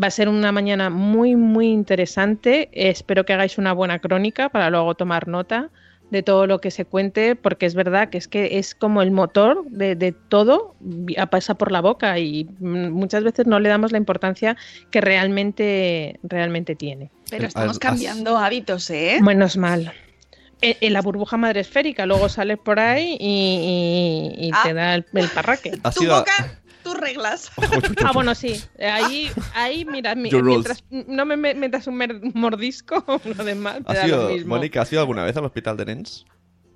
[SPEAKER 5] Va a ser una mañana muy, muy interesante. Espero que hagáis una buena crónica para luego tomar nota de todo lo que se cuente, porque es verdad que es que es como el motor de, de todo, vi- pasa por la boca y muchas veces no le damos la importancia que realmente, realmente tiene.
[SPEAKER 3] pero
[SPEAKER 4] Has-
[SPEAKER 3] estamos cambiando hábitos, ¿eh?
[SPEAKER 5] Menos mal. En, en la burbuja madre esférica, luego sales por ahí y, y- y
[SPEAKER 3] Ah.
[SPEAKER 5] te da el, el parraque.
[SPEAKER 4] Ha
[SPEAKER 3] Tu
[SPEAKER 4] sido-
[SPEAKER 3] boca, tus reglas.
[SPEAKER 5] Ah, bueno, sí. Ahí, ahí mira, mientras no me me- metas un mer- mordisco, lo demás me
[SPEAKER 4] ¿Has
[SPEAKER 5] da lo mismo.
[SPEAKER 4] Mónica, ¿has ido alguna vez al hospital de Nens?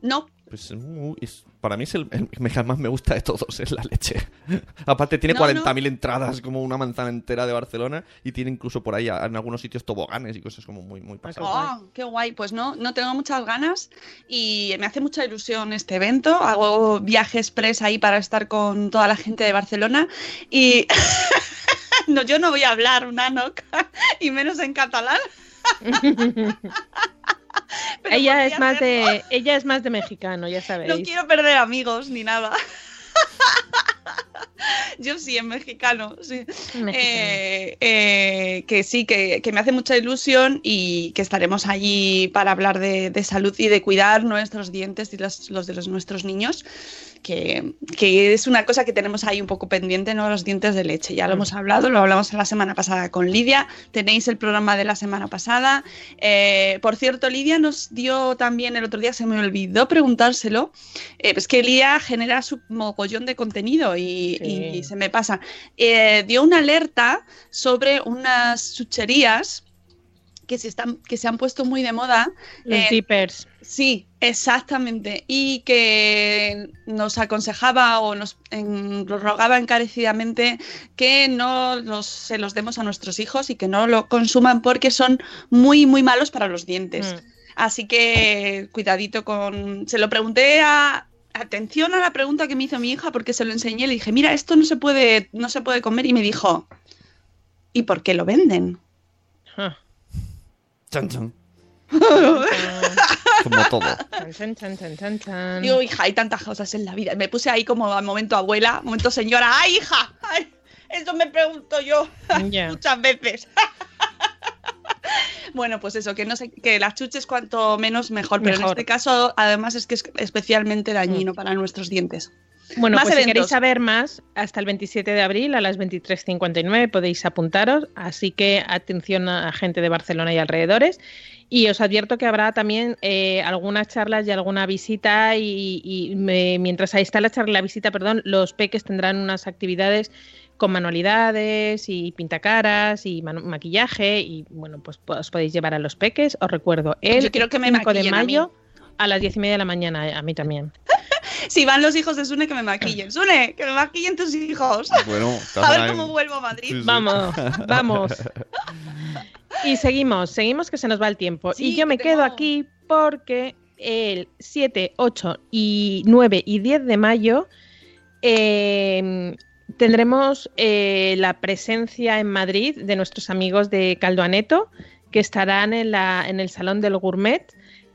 [SPEAKER 3] No,
[SPEAKER 4] Pues muy- es- para mí es el, el que más me gusta de todos, es la leche. Aparte tiene
[SPEAKER 3] No,
[SPEAKER 4] 40.000 entradas, como una manzana entera de Barcelona, y tiene incluso por ahí en algunos sitios toboganes y cosas como muy, muy pasadas.
[SPEAKER 3] Oh, qué guay. Pues no, no tengo muchas ganas y me hace mucha ilusión este evento. Hago viaje express ahí para estar con toda la gente de Barcelona y no, yo no voy a hablar nanoc y menos en catalán. Pero
[SPEAKER 5] ella es más
[SPEAKER 3] hacerlo.
[SPEAKER 5] de ella es más de mexicano, ya sabéis.
[SPEAKER 3] No quiero perder amigos ni nada. Yo sí, en mexicano, sí.
[SPEAKER 5] Mexicano.
[SPEAKER 3] Eh, eh, que sí, que, que me hace mucha ilusión y que estaremos allí para hablar de, de salud y de cuidar nuestros dientes y los, los de los, nuestros niños, que, que es una cosa que tenemos ahí un poco pendiente, ¿no? Los dientes de leche. Ya lo hemos hablado, lo hablamos la semana pasada con Lidia, tenéis el programa de la semana pasada. Eh, por cierto, Lidia nos dio también el otro día, se me olvidó preguntárselo, eh, es que Lidia genera su mogollón de contenido y,
[SPEAKER 5] Sí.
[SPEAKER 3] y se me pasa. Eh, dio una alerta sobre unas chucherías que se, están, que se han puesto muy de moda.
[SPEAKER 5] Los
[SPEAKER 3] eh,
[SPEAKER 5] dippers.
[SPEAKER 3] Sí, exactamente. Y que nos aconsejaba o nos en- nos rogaba encarecidamente que no los, se los demos a nuestros hijos y que no lo consuman porque son muy, muy malos para los dientes.
[SPEAKER 5] Mm.
[SPEAKER 3] Así que cuidadito con... Se lo pregunté a... Atención a la pregunta que me hizo mi hija porque se lo enseñé. Le dije, mira, esto no se puede, no se puede comer. Y me dijo, ¿y por qué lo venden?
[SPEAKER 5] Ah.
[SPEAKER 4] Chan, chan. Como todo.
[SPEAKER 5] Chan, chan, chan, chan, chan, chan.
[SPEAKER 3] Digo, hija, hay tantas cosas en la vida. Me puse ahí como al momento abuela, momento señora. ¡Ay, hija! ¡Ay! Eso me pregunto yo muchas veces. bueno, pues eso, que no sé, que las chuches cuanto menos mejor, pero en este caso además es que es especialmente dañino para nuestros dientes.
[SPEAKER 5] Bueno,
[SPEAKER 3] Más
[SPEAKER 5] pues si
[SPEAKER 3] eventos.
[SPEAKER 5] queréis saber más, hasta el 27 de abril a las 23.59 podéis apuntaros, así que atención a gente de Barcelona y alrededores. Y os advierto que habrá también eh, algunas charlas y alguna visita y, y me- mientras ahí está la charla la visita, perdón, los peques tendrán unas actividades con manualidades y pintacaras y maquillaje y bueno, pues os podéis llevar a los peques. Os recuerdo, el
[SPEAKER 3] Yo quiero que me
[SPEAKER 5] 5 de
[SPEAKER 3] maquillen a
[SPEAKER 5] mayo a las 10 y media de la mañana, eh, a mí también.
[SPEAKER 3] Si van los hijos de Sune, que me maquillen. Sune, que me maquillen tus hijos.
[SPEAKER 4] Bueno,
[SPEAKER 3] A ver cómo vuelvo a Madrid.
[SPEAKER 4] Sí, sí.
[SPEAKER 5] Vamos, vamos. Y seguimos, seguimos que se nos va el tiempo.
[SPEAKER 3] Sí,
[SPEAKER 5] y yo me
[SPEAKER 3] que
[SPEAKER 5] quedo
[SPEAKER 3] tengo-
[SPEAKER 5] aquí porque el 7, 8 y 9 y 10 de mayo eh, tendremos eh, la presencia en Madrid de nuestros amigos de Caldo Aneto que estarán en, la, en el Salón del Gourmet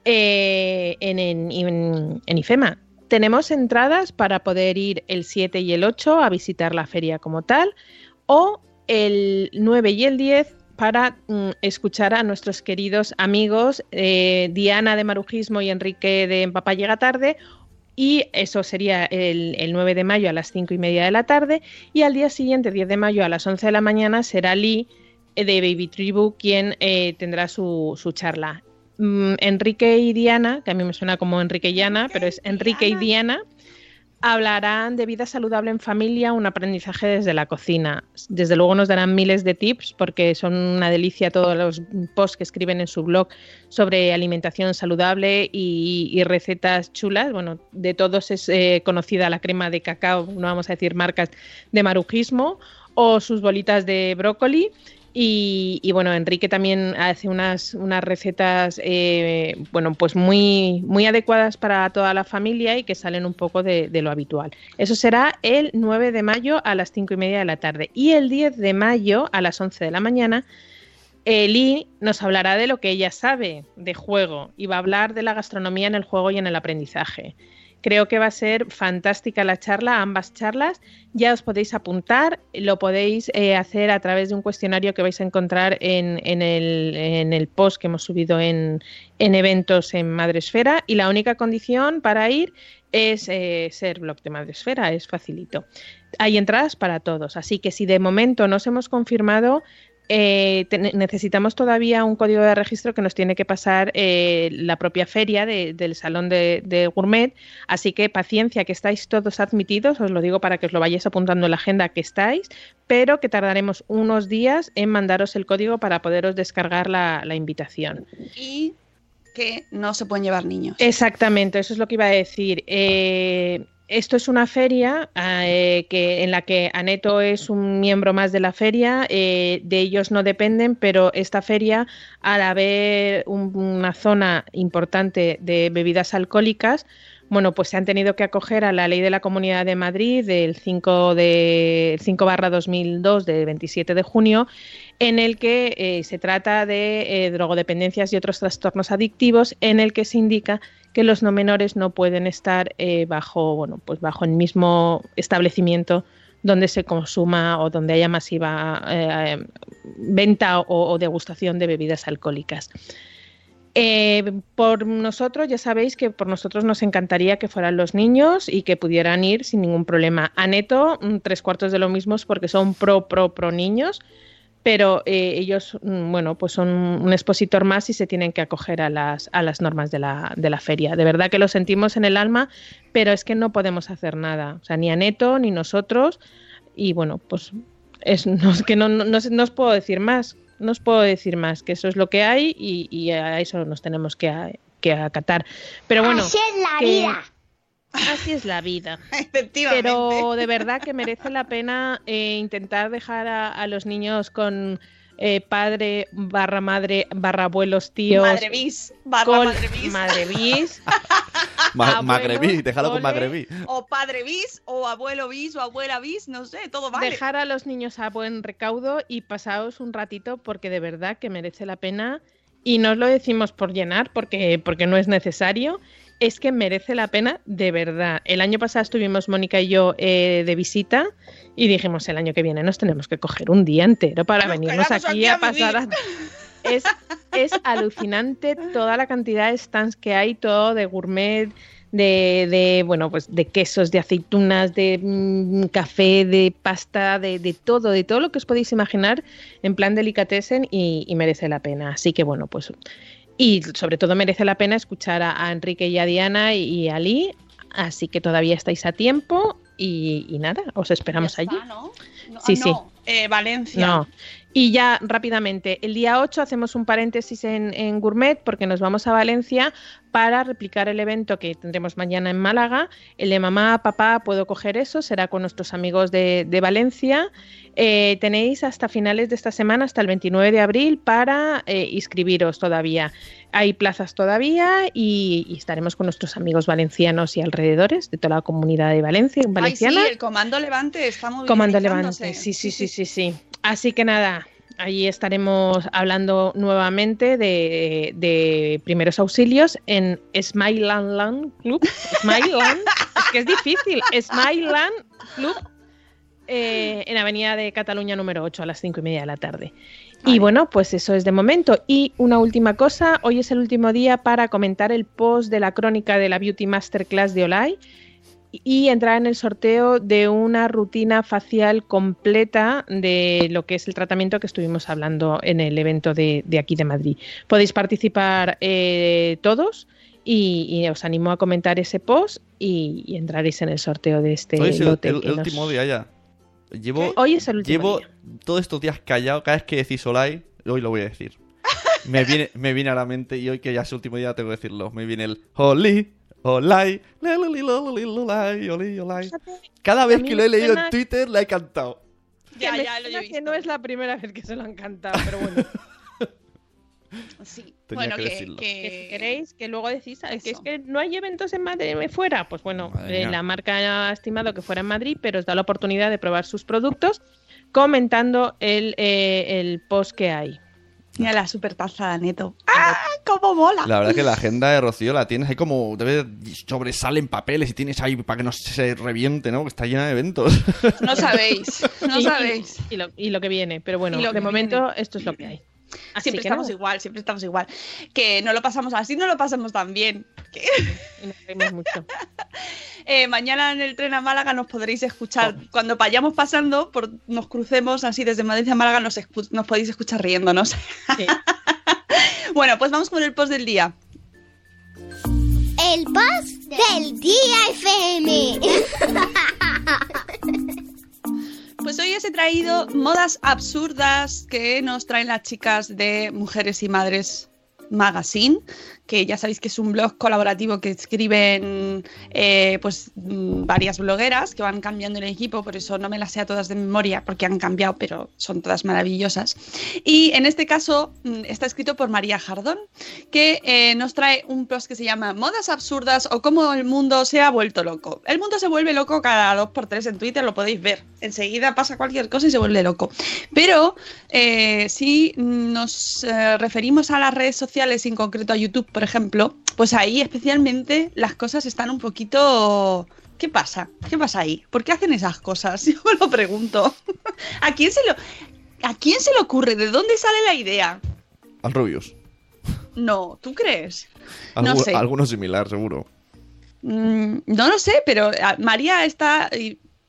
[SPEAKER 5] eh, en, en- en- en IFEMA. Tenemos entradas para poder ir el 7 y el 8 a visitar la feria como tal o el 9 y el 10 para mm, escuchar a nuestros queridos amigos eh, Diana de Marujismo y Enrique de Papá Llega Tarde. Y eso sería el, el 9 de mayo a las 5 y media de la tarde. Y al día siguiente, 10 de mayo a las 11 de la mañana, será Lee eh, de Baby Tribu quien eh, tendrá su, su charla. Mm, Enrique y Diana, que a mí me suena como Enrique y Ana, pero es Enrique y Diana, hablarán de vida saludable en familia, un aprendizaje desde la cocina. Desde luego nos darán miles de tips porque son una delicia todos los posts que escriben en su blog sobre alimentación saludable y, y recetas chulas. Bueno, de todos es eh, conocida la crema de cacao, no vamos a decir marcas, de marujismo o sus bolitas de brócoli. Y, y, bueno, Enrique también hace unas, unas recetas eh, bueno, pues muy, muy adecuadas para toda la familia y que salen un poco de, lo habitual. Eso será el 9 de mayo a las 5 y media de la tarde. Y el 10 de mayo a las 11 de la mañana, Eli nos hablará de lo que ella sabe de juego y va a hablar de la gastronomía en el juego y en el aprendizaje. Creo que va a ser fantástica la charla, ambas charlas. Ya os podéis apuntar, lo podéis eh, hacer a través de un cuestionario que vais a encontrar en, el, post que hemos subido en, en, eventos en Madresfera. Y la única condición para ir es eh, ser blog de Madresfera, es facilito. Hay entradas para todos, así que si de momento nos hemos confirmado, eh, te, necesitamos todavía un código de registro que nos tiene que pasar eh, la propia feria de, del salón de, de, gourmet. Así que paciencia, que estáis todos admitidos, os lo digo para que os lo vayáis apuntando en la agenda que estáis, pero que tardaremos unos días en mandaros el código para poderos descargar la, la invitación.
[SPEAKER 3] Y que no se pueden llevar niños.
[SPEAKER 5] Exactamente, eso es lo que iba a decir. Eh, esto es una feria eh, que, en la que Aneto es un miembro más de la feria, eh, de ellos no dependen, pero esta feria, al haber un- una zona importante de bebidas alcohólicas, bueno, pues se han tenido que acoger a la ley de la Comunidad de Madrid del 5 de 5 barra 2002 de 27 de junio, en el que eh, se trata de drogodependencias y otros trastornos adictivos, en el que se indica que los no menores no pueden estar eh, bajo, bueno, pues bajo el mismo establecimiento donde se consuma o donde haya masiva eh, venta o, degustación de bebidas alcohólicas. Eh, por nosotros, ya sabéis que por nosotros nos encantaría que fueran los niños y que pudieran ir sin ningún problema. A Neto, mm, tres cuartos de lo mismo es porque son pro, pro, pro niños, pero eh, ellos, mm, bueno, pues son un expositor más y se tienen que acoger a las, a las normas de la, de la feria. De verdad que lo sentimos en el alma, pero es que no podemos hacer nada. O sea, ni a Neto ni nosotros. Y bueno, pues es, no, es que no, no, no os- no os puedo decir más. No os puedo decir más, que eso es lo que hay y, y a eso nos tenemos que, a- que acatar. Pero bueno,
[SPEAKER 2] Así es la
[SPEAKER 5] que-
[SPEAKER 2] vida.
[SPEAKER 5] Así es la vida.
[SPEAKER 3] Efectivamente.
[SPEAKER 5] Pero de verdad que merece la pena eh, intentar dejar a, a los niños con eh, padre barra madre barra abuelos tíos.
[SPEAKER 3] Madre bis, barra
[SPEAKER 5] col-
[SPEAKER 3] madre bis.
[SPEAKER 5] madre bis,
[SPEAKER 4] Ma- magrebí, déjalo con magrebí.
[SPEAKER 3] O padre bis, o abuelo bis, o abuela bis, no sé, todo vale.
[SPEAKER 5] dejar a los niños a buen recaudo y pasaos un ratito porque de verdad que merece la pena y no os lo decimos por llenar porque, porque no es necesario. Es que merece la pena de verdad. El año pasado estuvimos Mónica y yo eh, de visita y dijimos el año que viene nos tenemos que coger un día entero para
[SPEAKER 3] Nos
[SPEAKER 5] venirnos aquí
[SPEAKER 3] aquí
[SPEAKER 5] a pasar. a- Es, es alucinante toda la cantidad de stands que hay, todo de gourmet, de, de, bueno, pues de quesos, de aceitunas, de mm, café, de pasta, de, de todo, de todo lo que os podéis imaginar en plan delicatessen y, y merece la pena. Así que bueno, pues y sobre todo merece la pena escuchar a, a Enrique y a Diana y, y a Lee. Así que todavía estáis a tiempo y, y nada, os esperamos
[SPEAKER 3] Ya
[SPEAKER 5] allí.
[SPEAKER 3] ¿no? No,
[SPEAKER 5] Sí,
[SPEAKER 3] ah,
[SPEAKER 5] sí.
[SPEAKER 3] no, eh, Valencia.
[SPEAKER 5] No. Y ya rápidamente, el día 8 hacemos un paréntesis en, en Gourmet porque nos vamos a Valencia para replicar el evento que tendremos mañana en Málaga. El de mamá, papá, puedo coger eso, será con nuestros amigos de, de Valencia. Eh, tenéis hasta finales de esta semana, hasta el 29 de abril, para eh, inscribiros todavía. Hay plazas todavía y, y estaremos con nuestros amigos valencianos y alrededores de toda la comunidad de Valencia,
[SPEAKER 3] Ay, sí,
[SPEAKER 5] valenciana.
[SPEAKER 3] el Comando Levante está
[SPEAKER 5] Comando Levante, sí, sí, sí, sí, sí. Así que nada, allí estaremos hablando nuevamente de, de primeros auxilios en Smileland Land Club. Smileland, es que es difícil. Smileland Club eh, en Avenida de Cataluña número 8 a las 5 y media de la tarde. Y bueno, pues eso es de momento. Y una última cosa, hoy es el último día para comentar el post de la crónica de la Beauty Masterclass de Olay y entrar en el sorteo de una rutina facial completa de lo que es el tratamiento que estuvimos hablando en el evento de, de aquí de Madrid. Podéis participar eh, todos y, y os animo a comentar ese post y, y entraréis en el sorteo de este
[SPEAKER 4] Hoy es el,
[SPEAKER 5] lote
[SPEAKER 4] el-
[SPEAKER 5] que
[SPEAKER 4] el
[SPEAKER 5] nos-
[SPEAKER 4] último día ya. Llevo,
[SPEAKER 5] Hoy es el último
[SPEAKER 4] llevo
[SPEAKER 5] día.
[SPEAKER 4] todos estos días callado. Cada vez que decís Olay, hoy lo voy a decir. Me viene, me viene a la mente y hoy que ya es el último día tengo que decirlo. Me viene el Oli, Olay, olay. Cada vez que lo he leído en Twitter la he cantado.
[SPEAKER 3] Ya, ya lo he visto.
[SPEAKER 5] que no es la primera vez que se lo han cantado, pero bueno.
[SPEAKER 3] Sí.
[SPEAKER 4] Tenía
[SPEAKER 3] bueno,
[SPEAKER 4] que
[SPEAKER 3] que,
[SPEAKER 4] decirlo.
[SPEAKER 3] que-
[SPEAKER 5] que si queréis, que luego decís "Ah, que es que no hay eventos en Madrid fuera. Pues bueno, eh, la marca ha estimado que fuera en Madrid, pero os da la oportunidad de probar sus productos comentando el, eh, el post que hay.
[SPEAKER 3] Mira la super taza de Neto. ¡Ah! ¡Cómo mola!
[SPEAKER 4] La verdad que la agenda de Rocío la tienes ahí como. Debe sobresalen papeles y tienes ahí para que no se reviente, ¿no? Que está llena de eventos.
[SPEAKER 3] No sabéis, no
[SPEAKER 5] Y-
[SPEAKER 3] sabéis.
[SPEAKER 5] Y, lo, y lo que viene, pero bueno,
[SPEAKER 3] Y lo
[SPEAKER 5] de
[SPEAKER 3] que
[SPEAKER 5] momento
[SPEAKER 3] viene.
[SPEAKER 5] esto es lo que hay. Así
[SPEAKER 3] Siempre
[SPEAKER 5] que
[SPEAKER 3] estamos igual, siempre estamos igual. Que no lo pasamos así, no lo pasamos tan bien. Que,
[SPEAKER 5] y nos reímos mucho.
[SPEAKER 3] eh, mañana en el tren a Málaga nos podréis escuchar. Cuando vayamos pasando, por, nos crucemos así desde Madrid a Málaga, nos, nos podéis escuchar riéndonos.
[SPEAKER 5] Sí.
[SPEAKER 3] bueno, pues vamos con el post del día.
[SPEAKER 2] El boss del día FM.
[SPEAKER 3] Pues hoy os he traído modas absurdas que nos traen las chicas de mujeres y madres Magazine, que ya sabéis que es un blog colaborativo que escriben eh, pues mm, varias blogueras que van cambiando el equipo, por eso no me las sé a todas de memoria porque han cambiado, pero son todas maravillosas. Y en este caso mm, está escrito por María Jardón, que eh, nos trae un post que se llama Modas absurdas o cómo el mundo se ha vuelto loco. El mundo se vuelve loco cada dos por tres en Twitter, lo podéis ver. Enseguida pasa cualquier cosa y se vuelve loco. Pero eh, si nos referimos a las redes sociales, y en concreto a YouTube, por ejemplo, pues ahí especialmente las cosas están un poquito... ¿Qué pasa? ¿Qué pasa ahí? ¿Por qué hacen esas cosas? Yo me lo pregunto. ¿A quién se lo, ¿A quién se le ocurre? ¿De dónde sale la idea?
[SPEAKER 4] Al Rubius.
[SPEAKER 3] No, ¿tú crees?
[SPEAKER 4] Algu-
[SPEAKER 3] No sé.
[SPEAKER 4] Alguno similar, seguro.
[SPEAKER 3] Mm, no lo sé, pero ah, María está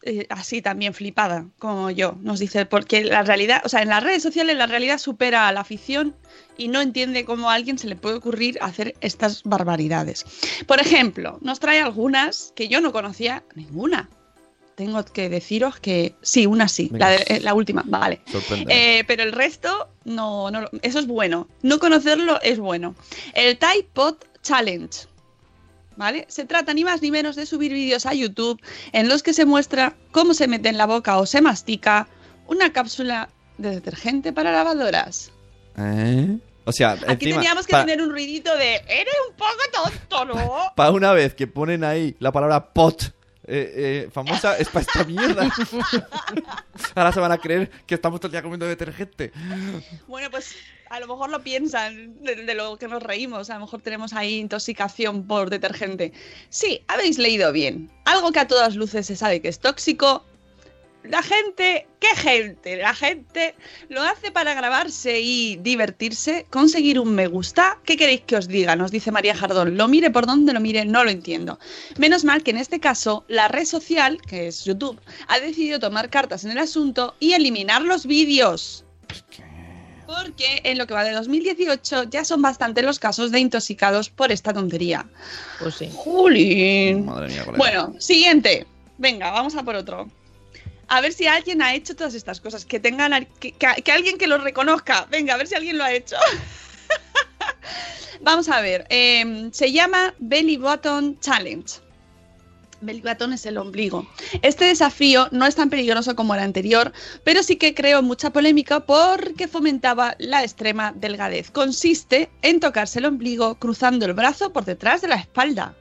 [SPEAKER 3] eh, así también flipada, como yo, nos dice, porque la realidad, o sea, en las redes sociales la realidad supera a la ficción y no entiende cómo a alguien se le puede ocurrir hacer estas barbaridades. Por ejemplo, nos trae algunas que yo no conocía ninguna. Tengo que deciros que sí, una sí,
[SPEAKER 4] Venga.
[SPEAKER 3] la, de- eh, la última, vale. Eh, pero el resto, no, no, eso es bueno. No conocerlo es bueno. El Tide Pod Challenge. ¿Vale? Se trata ni más ni menos de subir vídeos a YouTube en los que se muestra cómo se mete en la boca o se mastica una cápsula de detergente para lavadoras.
[SPEAKER 4] ¿Eh? O sea,
[SPEAKER 3] Aquí
[SPEAKER 4] encima,
[SPEAKER 3] tendríamos que
[SPEAKER 4] pa-
[SPEAKER 3] tener un ruidito de eres un poco tonto, ¿no?
[SPEAKER 4] Para una vez que ponen ahí la palabra pot eh, eh, famosa, es para esta mierda. Ahora se van a creer que estamos todo el día comiendo detergente.
[SPEAKER 3] Bueno, pues a lo mejor lo piensan de, de lo que nos reímos. A lo mejor tenemos ahí intoxicación por detergente. Sí, habéis leído bien. Algo que a todas luces se sabe que es tóxico. La gente, ¿qué gente? La gente lo hace para grabarse y divertirse, conseguir un me gusta. ¿Qué queréis que os diga? Nos dice María Jardón. Lo mire por donde lo mire, no lo entiendo. Menos mal que en este caso la red social, que es YouTube, ha decidido tomar cartas en el asunto y eliminar los vídeos. Porque en lo que va de 2018 ya son bastante los casos de intoxicados por esta tontería.
[SPEAKER 5] Pues sí.
[SPEAKER 3] Jolín.
[SPEAKER 4] Madre mía.
[SPEAKER 3] Bueno, siguiente. Venga, vamos a por otro. A ver si alguien ha hecho todas estas cosas. Que tengan. Que, que- alguien que lo reconozca. Venga, a ver si alguien lo ha hecho. vamos a ver. eh, se llama Belly Button Challenge. Belly button es el ombligo. Este desafío no es tan peligroso como el anterior, pero sí que creó mucha polémica porque fomentaba la extrema delgadez. Consiste en tocarse el ombligo cruzando el brazo por detrás de la espalda.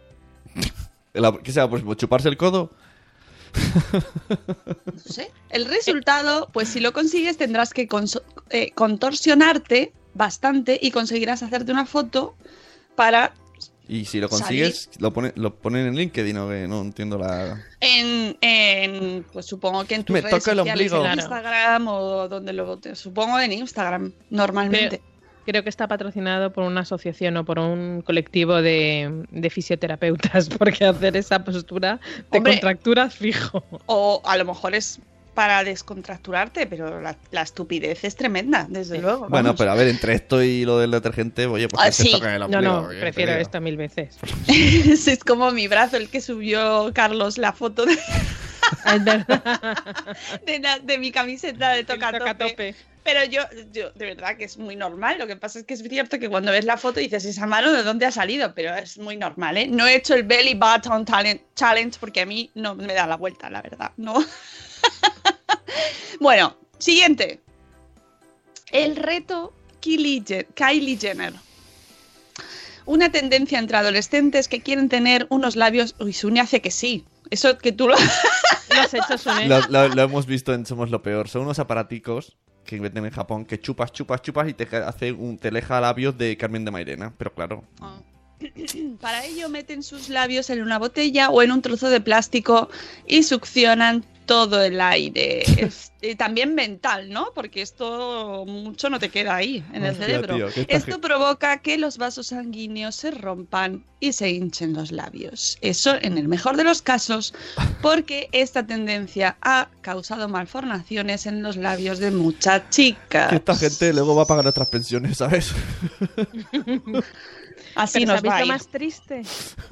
[SPEAKER 4] ¿Qué sea? Pues chuparse el codo.
[SPEAKER 3] No sé. El resultado, pues si lo consigues, tendrás que eh, contorsionarte bastante y conseguirás hacerte una foto para
[SPEAKER 4] Y si lo consigues, lo, pone, lo ponen en LinkedIn o que no entiendo la.
[SPEAKER 3] en, en, pues supongo que en tus
[SPEAKER 4] Me
[SPEAKER 3] redes
[SPEAKER 4] toca el
[SPEAKER 3] sociales,
[SPEAKER 4] ombligo.
[SPEAKER 3] en
[SPEAKER 5] Claro.
[SPEAKER 3] Instagram o donde lo supongo en Instagram normalmente.
[SPEAKER 5] Creo que está patrocinado por una asociación o por un colectivo de, de fisioterapeutas, porque hacer esa postura te
[SPEAKER 3] Hombre.
[SPEAKER 5] contracturas fijo.
[SPEAKER 3] O a lo mejor es para descontracturarte, pero la, la estupidez es tremenda, desde luego.
[SPEAKER 4] Bueno, pero a ver, entre esto y lo del detergente, oye, pues
[SPEAKER 3] Ah, sí.
[SPEAKER 4] toquen el
[SPEAKER 5] No, no, prefiero esto mil veces.
[SPEAKER 3] es como mi brazo, el que subió Carlos la foto de, de, la- de mi camiseta de toca
[SPEAKER 5] Toca tope.
[SPEAKER 3] Pero yo, yo, de verdad que es muy normal. Lo que pasa es que es cierto que cuando ves la foto dices, esa mano de dónde ha salido, pero es muy normal, ¿eh? No he hecho el belly button talent challenge porque a mí no me da la vuelta, la verdad. No. bueno, siguiente. El reto Kylie Je- Kylie Jenner. Una tendencia entre adolescentes que quieren tener unos labios. Uy, Sune hace que sí. Eso que tú lo.
[SPEAKER 5] Lo has hecho, Sune.
[SPEAKER 4] Lo, lo- lo hemos visto en Somos lo Peor. Son unos aparaticos que venden en Japón que chupas, chupas, chupas y te hace un te leja labios de Carmen de Mairena. Pero claro,
[SPEAKER 3] Ah. Para ello meten sus labios en una botella o en un trozo de plástico y succionan todo el aire. Es- también mental, ¿no? Porque esto mucho no te queda ahí en el cerebro.
[SPEAKER 4] tío,
[SPEAKER 3] esto provoca que los vasos sanguíneos se rompan y se hinchen los labios. Eso en el mejor de los casos, porque esta tendencia ha causado malformaciones en los labios de muchas chicas.
[SPEAKER 4] esta gente luego va a pagar nuestras pensiones, ¿sabes?
[SPEAKER 3] Así
[SPEAKER 5] Pero
[SPEAKER 3] nos
[SPEAKER 5] ¿sabéis
[SPEAKER 3] va
[SPEAKER 5] lo
[SPEAKER 3] ir.
[SPEAKER 5] más triste?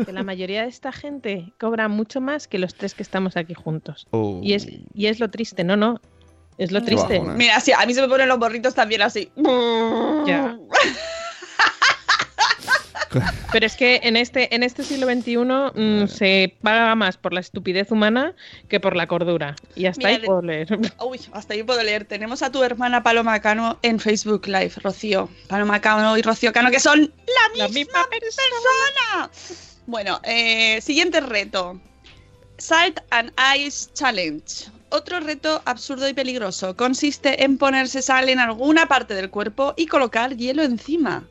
[SPEAKER 5] Que la mayoría de esta gente cobra mucho más que los tres que estamos aquí juntos.
[SPEAKER 4] Oh.
[SPEAKER 5] Y es, y es lo triste, no, no. Es lo triste.
[SPEAKER 3] Mira, sí, a mí se me ponen los borritos también así.
[SPEAKER 5] Ya. Pero es que en este, en este siglo XXI mm, se paga más por la estupidez humana que por la cordura. Y hasta
[SPEAKER 3] Mira,
[SPEAKER 5] ahí puedo leer.
[SPEAKER 3] Uy, hasta ahí puedo leer. Tenemos a tu hermana Paloma Cano en Facebook Live, Rocío. Paloma Cano y Rocío Cano, que son la misma,
[SPEAKER 5] La misma
[SPEAKER 3] persona. Bueno, eh, siguiente reto. Salt and Ice Challenge. Otro reto absurdo y peligroso. Consiste en ponerse sal en alguna parte del cuerpo y colocar hielo encima.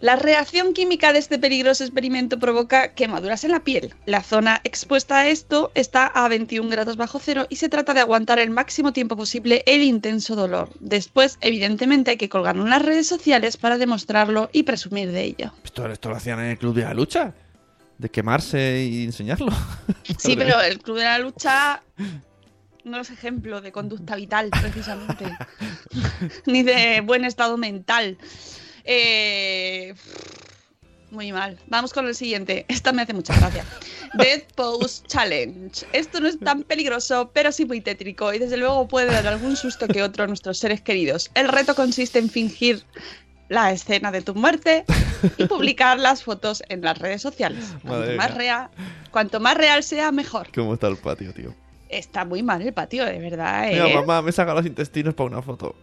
[SPEAKER 3] La reacción química de este peligroso experimento provoca quemaduras en la piel. La zona expuesta a esto está a 21 grados bajo cero y se trata de aguantar el máximo tiempo posible el intenso dolor. Después, evidentemente, hay que colgarlo en las redes sociales para demostrarlo y presumir de ello.
[SPEAKER 4] Esto, esto lo hacían en el club de la lucha. De quemarse y enseñarlo.
[SPEAKER 3] Sí, pero el Club de la Lucha no es ejemplo de conducta vital, precisamente. Ni de buen estado mental. Eh, Muy mal. Vamos con el siguiente. Esta me hace mucha gracia. Dead Pose Challenge. Esto no es tan peligroso, pero sí muy tétrico y desde luego puede dar algún susto que otro a nuestros seres queridos. El reto consiste en fingir la escena de tu muerte y publicar las fotos en las redes sociales. Cuanto más, real, cuanto más real sea, mejor.
[SPEAKER 4] ¿Cómo está el patio, tío?
[SPEAKER 3] Está muy mal el patio, de verdad.
[SPEAKER 4] Mira,
[SPEAKER 3] ¿eh?
[SPEAKER 4] mamá, me saca los intestinos para una foto.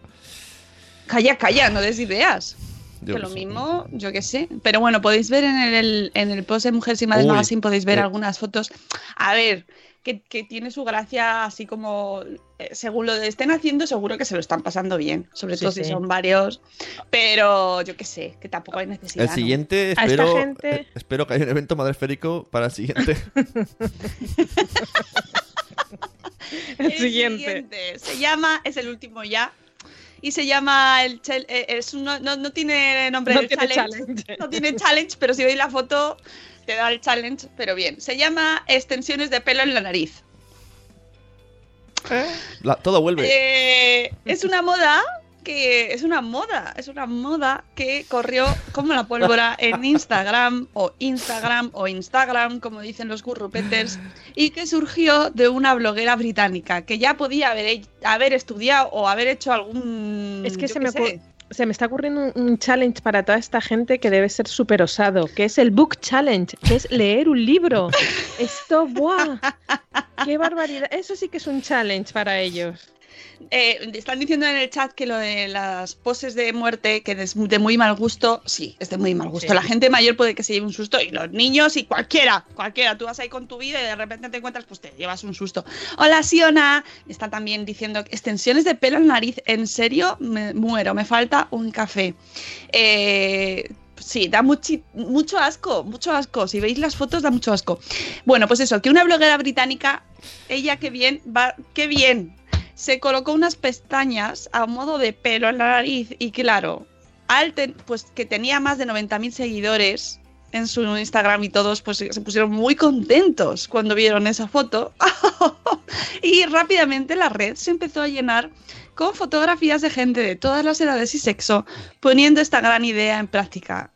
[SPEAKER 3] Calla, calla, no des ideas.
[SPEAKER 4] Yo
[SPEAKER 3] que lo
[SPEAKER 4] sé.
[SPEAKER 3] mismo, yo qué sé. Pero bueno, podéis ver en el, en el post de Mujeres y Madres
[SPEAKER 4] Uy.
[SPEAKER 3] Magazine, podéis ver
[SPEAKER 4] Eh.
[SPEAKER 3] algunas fotos. A ver, que, que tiene su gracia así como, eh, según lo estén haciendo, seguro que se lo están pasando bien. Sobre
[SPEAKER 5] Sí,
[SPEAKER 3] todo si son varios. Pero yo qué sé, que tampoco hay necesidad.
[SPEAKER 4] El
[SPEAKER 3] ¿no?
[SPEAKER 4] siguiente,
[SPEAKER 5] A esta
[SPEAKER 4] espero,
[SPEAKER 5] gente-
[SPEAKER 4] eh, espero que haya un evento madresférico para el siguiente.
[SPEAKER 5] El siguiente.
[SPEAKER 3] Se llama, es el último ya. Y se llama el chel- eh, es un- no, no, no tiene nombre
[SPEAKER 5] No tiene
[SPEAKER 3] challenge.
[SPEAKER 5] challenge.
[SPEAKER 3] No tiene challenge, pero si veis la foto te da el challenge, pero bien. Se llama extensiones de pelo en la nariz.
[SPEAKER 4] La- todo vuelve.
[SPEAKER 3] Eh, es una moda que es una moda, es una moda que corrió como la pólvora en Instagram o Instagram o Instagram, como dicen los gurrupeters, y que surgió de una bloguera británica que ya podía haber, haber estudiado o haber hecho algún...
[SPEAKER 5] Es que se me,
[SPEAKER 3] sé.
[SPEAKER 5] se me está ocurriendo un, un challenge para toda esta gente que debe ser súper osado, que es el Book Challenge, que es leer un libro. Esto, ¡buah! ¡Qué barbaridad! Eso sí que es un challenge para ellos.
[SPEAKER 3] Eh, están diciendo en el chat que lo de las poses de muerte, que es de muy mal gusto, sí, es de muy mal gusto.
[SPEAKER 5] Sí.
[SPEAKER 3] La gente mayor puede que se lleve un susto y los niños y cualquiera, cualquiera. Tú vas ahí con tu vida y de repente te encuentras, pues te llevas un susto. Hola, Siona. Está también diciendo extensiones de pelo en la nariz. En serio, me muero, me falta un café. Eh, Sí, da muchi- mucho asco, mucho asco. Si veis las fotos, da mucho asco. Bueno, pues eso, que una bloguera británica, ella qué bien, va, qué bien, se colocó unas pestañas a modo de pelo en la nariz y claro, al ten- pues que tenía más de 90.000 seguidores en su Instagram y todos pues se pusieron muy contentos cuando vieron esa foto y rápidamente la red se empezó a llenar con fotografías de gente de todas las edades y sexo poniendo esta gran idea en práctica.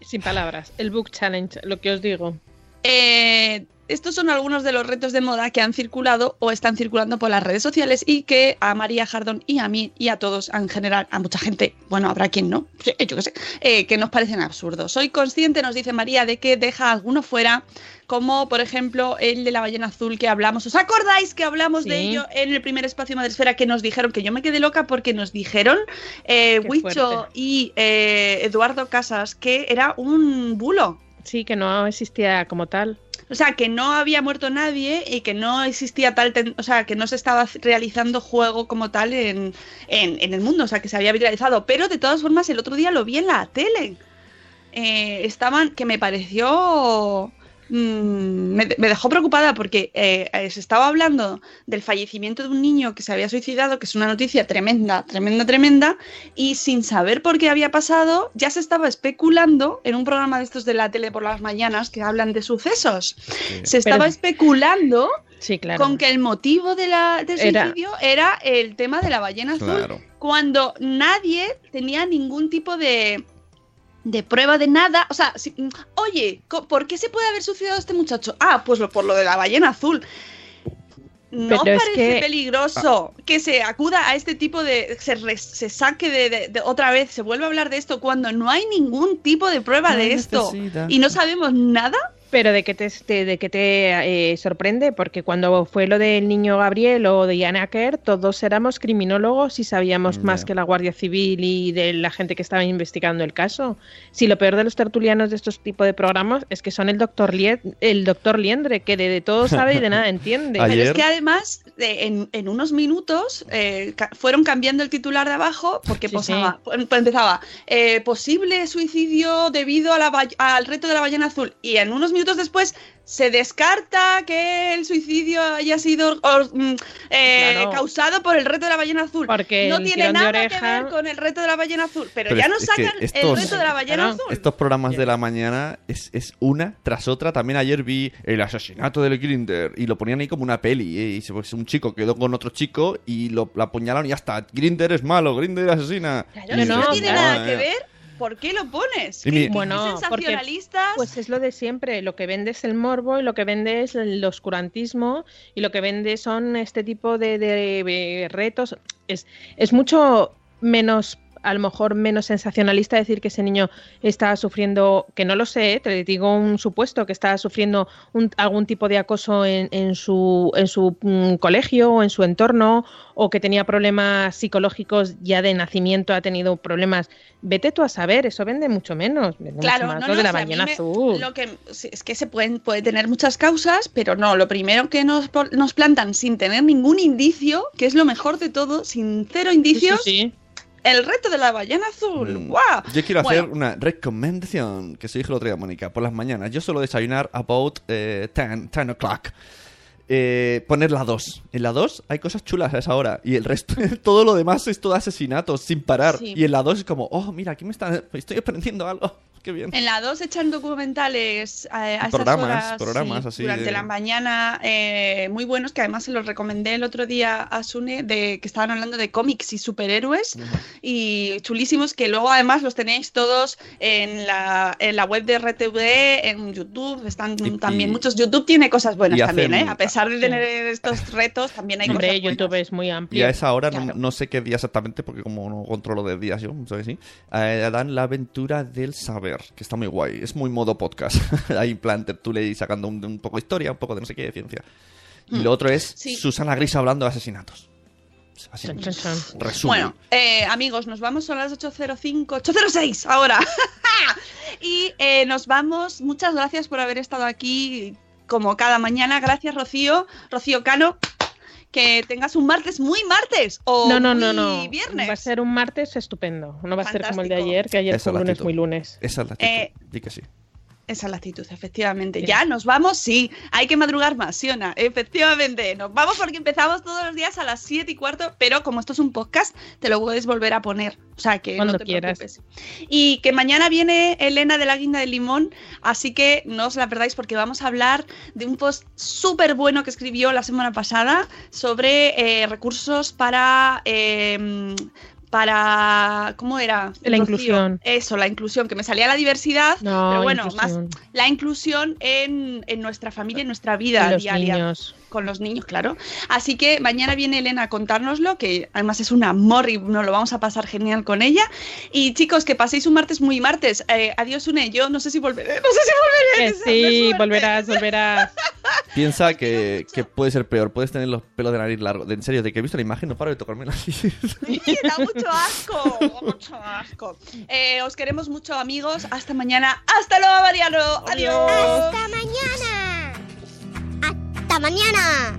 [SPEAKER 5] Sin palabras. El Book Challenge, lo que os digo.
[SPEAKER 3] Eh, estos son algunos de los retos de moda que han circulado o están circulando por las redes sociales y que a María Jardón y a mí y a todos en general, a mucha gente, bueno, habrá quien no, yo qué sé, eh, que nos parecen absurdos. Soy consciente, nos dice María, de que deja a alguno fuera, como por ejemplo el de la ballena azul que hablamos. ¿Os acordáis que hablamos de ello en el primer espacio Madresfera que nos dijeron, que yo me quedé loca porque nos dijeron eh, Huicho y eh, Eduardo Casas que era un bulo?
[SPEAKER 5] Sí, que no existía como tal.
[SPEAKER 3] O sea, que no había muerto nadie y que no existía tal, ten- o sea, que no se estaba realizando juego como tal en, en- el mundo, o sea, que se había viralizado. Pero de todas formas, el otro día lo vi en la tele. Eh, estaban, que me pareció... mm, me, me dejó preocupada porque eh, se estaba hablando del fallecimiento de un niño que se había suicidado, que es una noticia tremenda, tremenda, tremenda, y sin saber por qué había pasado, ya se estaba especulando en un programa de estos de la tele por las mañanas que hablan de sucesos. Se estaba
[SPEAKER 5] Pero-
[SPEAKER 3] especulando
[SPEAKER 5] Sí, claro.
[SPEAKER 3] con que el motivo de la, del
[SPEAKER 5] Era-
[SPEAKER 3] suicidio era el tema de la ballena azul,
[SPEAKER 4] Claro.
[SPEAKER 3] cuando nadie tenía ningún tipo de, de prueba de nada. O sea, si- oye, co- ¿por qué se puede haber suicidado este muchacho? Ah, pues lo- por lo de la ballena azul. no
[SPEAKER 5] Pero es
[SPEAKER 3] parece
[SPEAKER 5] que-
[SPEAKER 3] peligroso que se acuda a este tipo de. se, re- se saque de, de- de- otra vez, se vuelve a hablar de esto cuando no hay ningún tipo de prueba
[SPEAKER 4] No
[SPEAKER 3] de esto y no sabemos nada.
[SPEAKER 5] Pero de que te, te- de que te eh, sorprende, porque cuando fue lo del niño Gabriel o de Ian Acker, todos éramos criminólogos y sabíamos
[SPEAKER 4] Ya.
[SPEAKER 5] más que la Guardia Civil y de la gente que estaba investigando el caso. Si lo peor de los tertulianos de estos tipos de programas es que son el doctor el doctor Liendre, que de, de todo sabe y de nada entiende.
[SPEAKER 4] Ayer-
[SPEAKER 3] Pero es que además, de- en, en unos minutos, eh, ca- fueron cambiando el titular de abajo porque
[SPEAKER 5] Sí,
[SPEAKER 3] posaba, pues empezaba eh, posible suicidio debido a la ba- al reto de la ballena azul. Y en unos minutos después se descarta que el suicidio haya sido or- mm, eh,
[SPEAKER 5] Claro.
[SPEAKER 3] causado por el reto de la ballena azul.
[SPEAKER 5] Porque
[SPEAKER 3] no
[SPEAKER 5] el
[SPEAKER 3] tiene nada que ver con el reto de la ballena azul. Pero,
[SPEAKER 4] Pero
[SPEAKER 3] ya nos sacan el
[SPEAKER 4] estos-
[SPEAKER 3] reto de la ballena azul.
[SPEAKER 4] Estos programas de la mañana es, es una tras otra. También ayer vi el asesinato del Grinder y lo ponían ahí como una peli. ¿eh? Y se, pues, un chico quedó con otro chico y lo, apuñalaron y ya está. Grinder es malo, Grinder asesina.
[SPEAKER 3] Claro,
[SPEAKER 5] no,
[SPEAKER 3] no, tiene nada
[SPEAKER 4] "Madre
[SPEAKER 3] que
[SPEAKER 4] mía".
[SPEAKER 3] ver. ¿Por qué lo pones? ¿Qué-
[SPEAKER 4] mi-
[SPEAKER 3] qué
[SPEAKER 5] Bueno, porque-
[SPEAKER 3] sensacionalistas?
[SPEAKER 5] Pues es lo de siempre, lo que vende es el morbo y lo que vende es el oscurantismo y lo que vende son este tipo de, de- de retos. Es, es mucho menos, a lo mejor menos sensacionalista decir que ese niño está sufriendo, que no lo sé, te digo un supuesto, que está sufriendo un- algún tipo de acoso en, en su, en su mm, colegio o en su entorno o que tenía problemas psicológicos ya de nacimiento, ha tenido problemas. Vete tú a saber, eso vende mucho menos. Vende
[SPEAKER 3] Claro,
[SPEAKER 5] mucho más
[SPEAKER 3] no,
[SPEAKER 5] de la
[SPEAKER 3] si a mí
[SPEAKER 5] ballena
[SPEAKER 3] me-
[SPEAKER 5] azul.
[SPEAKER 3] Lo que, es que se pueden puede tener muchas causas, pero no, lo primero que nos, nos plantan sin tener ningún indicio, que es lo mejor de todo, sin cero
[SPEAKER 5] Sí, sí,
[SPEAKER 3] indicios,
[SPEAKER 5] sí.
[SPEAKER 3] El reto de la ballena azul.
[SPEAKER 4] Mm.
[SPEAKER 3] ¡Guau!
[SPEAKER 4] Yo quiero
[SPEAKER 3] Bueno,
[SPEAKER 4] hacer una recomendación que se dijo el otro día, Mónica, por las mañanas. Yo suelo desayunar about eh, 10, 10 o'clock. Eh, poner la 2. En la 2 hay cosas chulas a esa hora. Y el resto, todo lo demás es todo asesinatos sin parar.
[SPEAKER 3] Sí.
[SPEAKER 4] Y en la 2 es como, oh, mira, aquí me están, estoy aprendiendo algo. Qué bien.
[SPEAKER 3] En la 2 echan documentales a, a esas
[SPEAKER 4] Programas,
[SPEAKER 3] horas,
[SPEAKER 4] programas
[SPEAKER 3] sí,
[SPEAKER 4] así
[SPEAKER 3] durante
[SPEAKER 4] de-
[SPEAKER 3] la mañana eh, muy buenos que además se los recomendé el otro día a Sune de que estaban hablando de cómics y superhéroes y chulísimos que luego además los tenéis todos en la, en la web de RTV, en YouTube, están
[SPEAKER 4] Y-
[SPEAKER 3] también
[SPEAKER 4] y-
[SPEAKER 3] muchos. YouTube tiene cosas buenas
[SPEAKER 4] y
[SPEAKER 3] también,
[SPEAKER 4] hacen-
[SPEAKER 3] ¿eh? A pesar de tener estos retos, también hay
[SPEAKER 5] Hombre,
[SPEAKER 3] cosas buenas.
[SPEAKER 5] YouTube es muy
[SPEAKER 4] Y
[SPEAKER 5] amplio.
[SPEAKER 4] a esa hora, no-
[SPEAKER 3] Claro.
[SPEAKER 4] no, sé qué día exactamente, porque como no controlo de días yo, ¿sabes? Sí, eh, dan la aventura del saber, que está muy guay. Es muy modo podcast. Hay en plan tertulia y sacando un, un poco de historia, un poco de no sé qué, de ciencia. Y lo otro es
[SPEAKER 3] Mm. Sí.
[SPEAKER 4] Susana Gris hablando de asesinatos. Así.
[SPEAKER 3] Bueno, eh, amigos, nos vamos a las 8.05, 8.06 ahora. y eh, nos vamos. Muchas gracias por haber estado aquí como cada mañana. Gracias, Rocío. Rocío Cano. Que tengas un martes muy martes o
[SPEAKER 5] No, no, no,
[SPEAKER 3] muy
[SPEAKER 5] no.
[SPEAKER 3] viernes.
[SPEAKER 5] Va a ser un martes estupendo. No va a ser como el de ayer, que ayer
[SPEAKER 4] Esa
[SPEAKER 5] fue
[SPEAKER 4] es la
[SPEAKER 5] lunes muy lunes.
[SPEAKER 4] Esa es la actitud.
[SPEAKER 3] Eh,
[SPEAKER 4] Di que sí.
[SPEAKER 3] Esa es la actitud, efectivamente.
[SPEAKER 5] Sí.
[SPEAKER 3] Ya nos vamos, sí. Hay que madrugar más, Siona. Efectivamente. Nos vamos porque empezamos todos los días a las 7 y cuarto, pero como esto es un podcast, te lo puedes volver a poner. O sea que
[SPEAKER 5] Cuando
[SPEAKER 3] no te
[SPEAKER 5] quieras.
[SPEAKER 3] preocupes. Y que mañana viene Elena de la Guinda del Limón, así que no os la perdáis porque vamos a hablar de un post súper bueno que escribió la semana pasada sobre eh, recursos para. eh, para ¿cómo era?
[SPEAKER 5] La
[SPEAKER 3] Rocío?
[SPEAKER 5] inclusión.
[SPEAKER 3] Eso, la inclusión, que me salía la diversidad,
[SPEAKER 5] No,
[SPEAKER 3] pero bueno,
[SPEAKER 5] inclusión.
[SPEAKER 3] más la inclusión en, en nuestra familia, en nuestra vida
[SPEAKER 5] los
[SPEAKER 3] diaria.
[SPEAKER 5] niños.
[SPEAKER 3] Con los niños, claro. Así que mañana viene Elena a contárnoslo, que además es un amor y nos lo vamos a pasar genial con ella. Y chicos, que paséis un martes muy martes. Eh, adiós, Une. Yo no sé si volveré. No sé si volveré.
[SPEAKER 5] Que sí, volverás, volverás.
[SPEAKER 4] Piensa que, que puede ser peor. Puedes tener los pelos de nariz largos. De- En serio, de que he visto la imagen, no paro de tocarme la nariz.
[SPEAKER 3] Sí, da mucho asco. da mucho asco. Eh, os queremos mucho, amigos. Hasta mañana. Hasta luego, Mariano. Adiós.
[SPEAKER 2] ¡Hasta mañana! ¡Hasta mañana!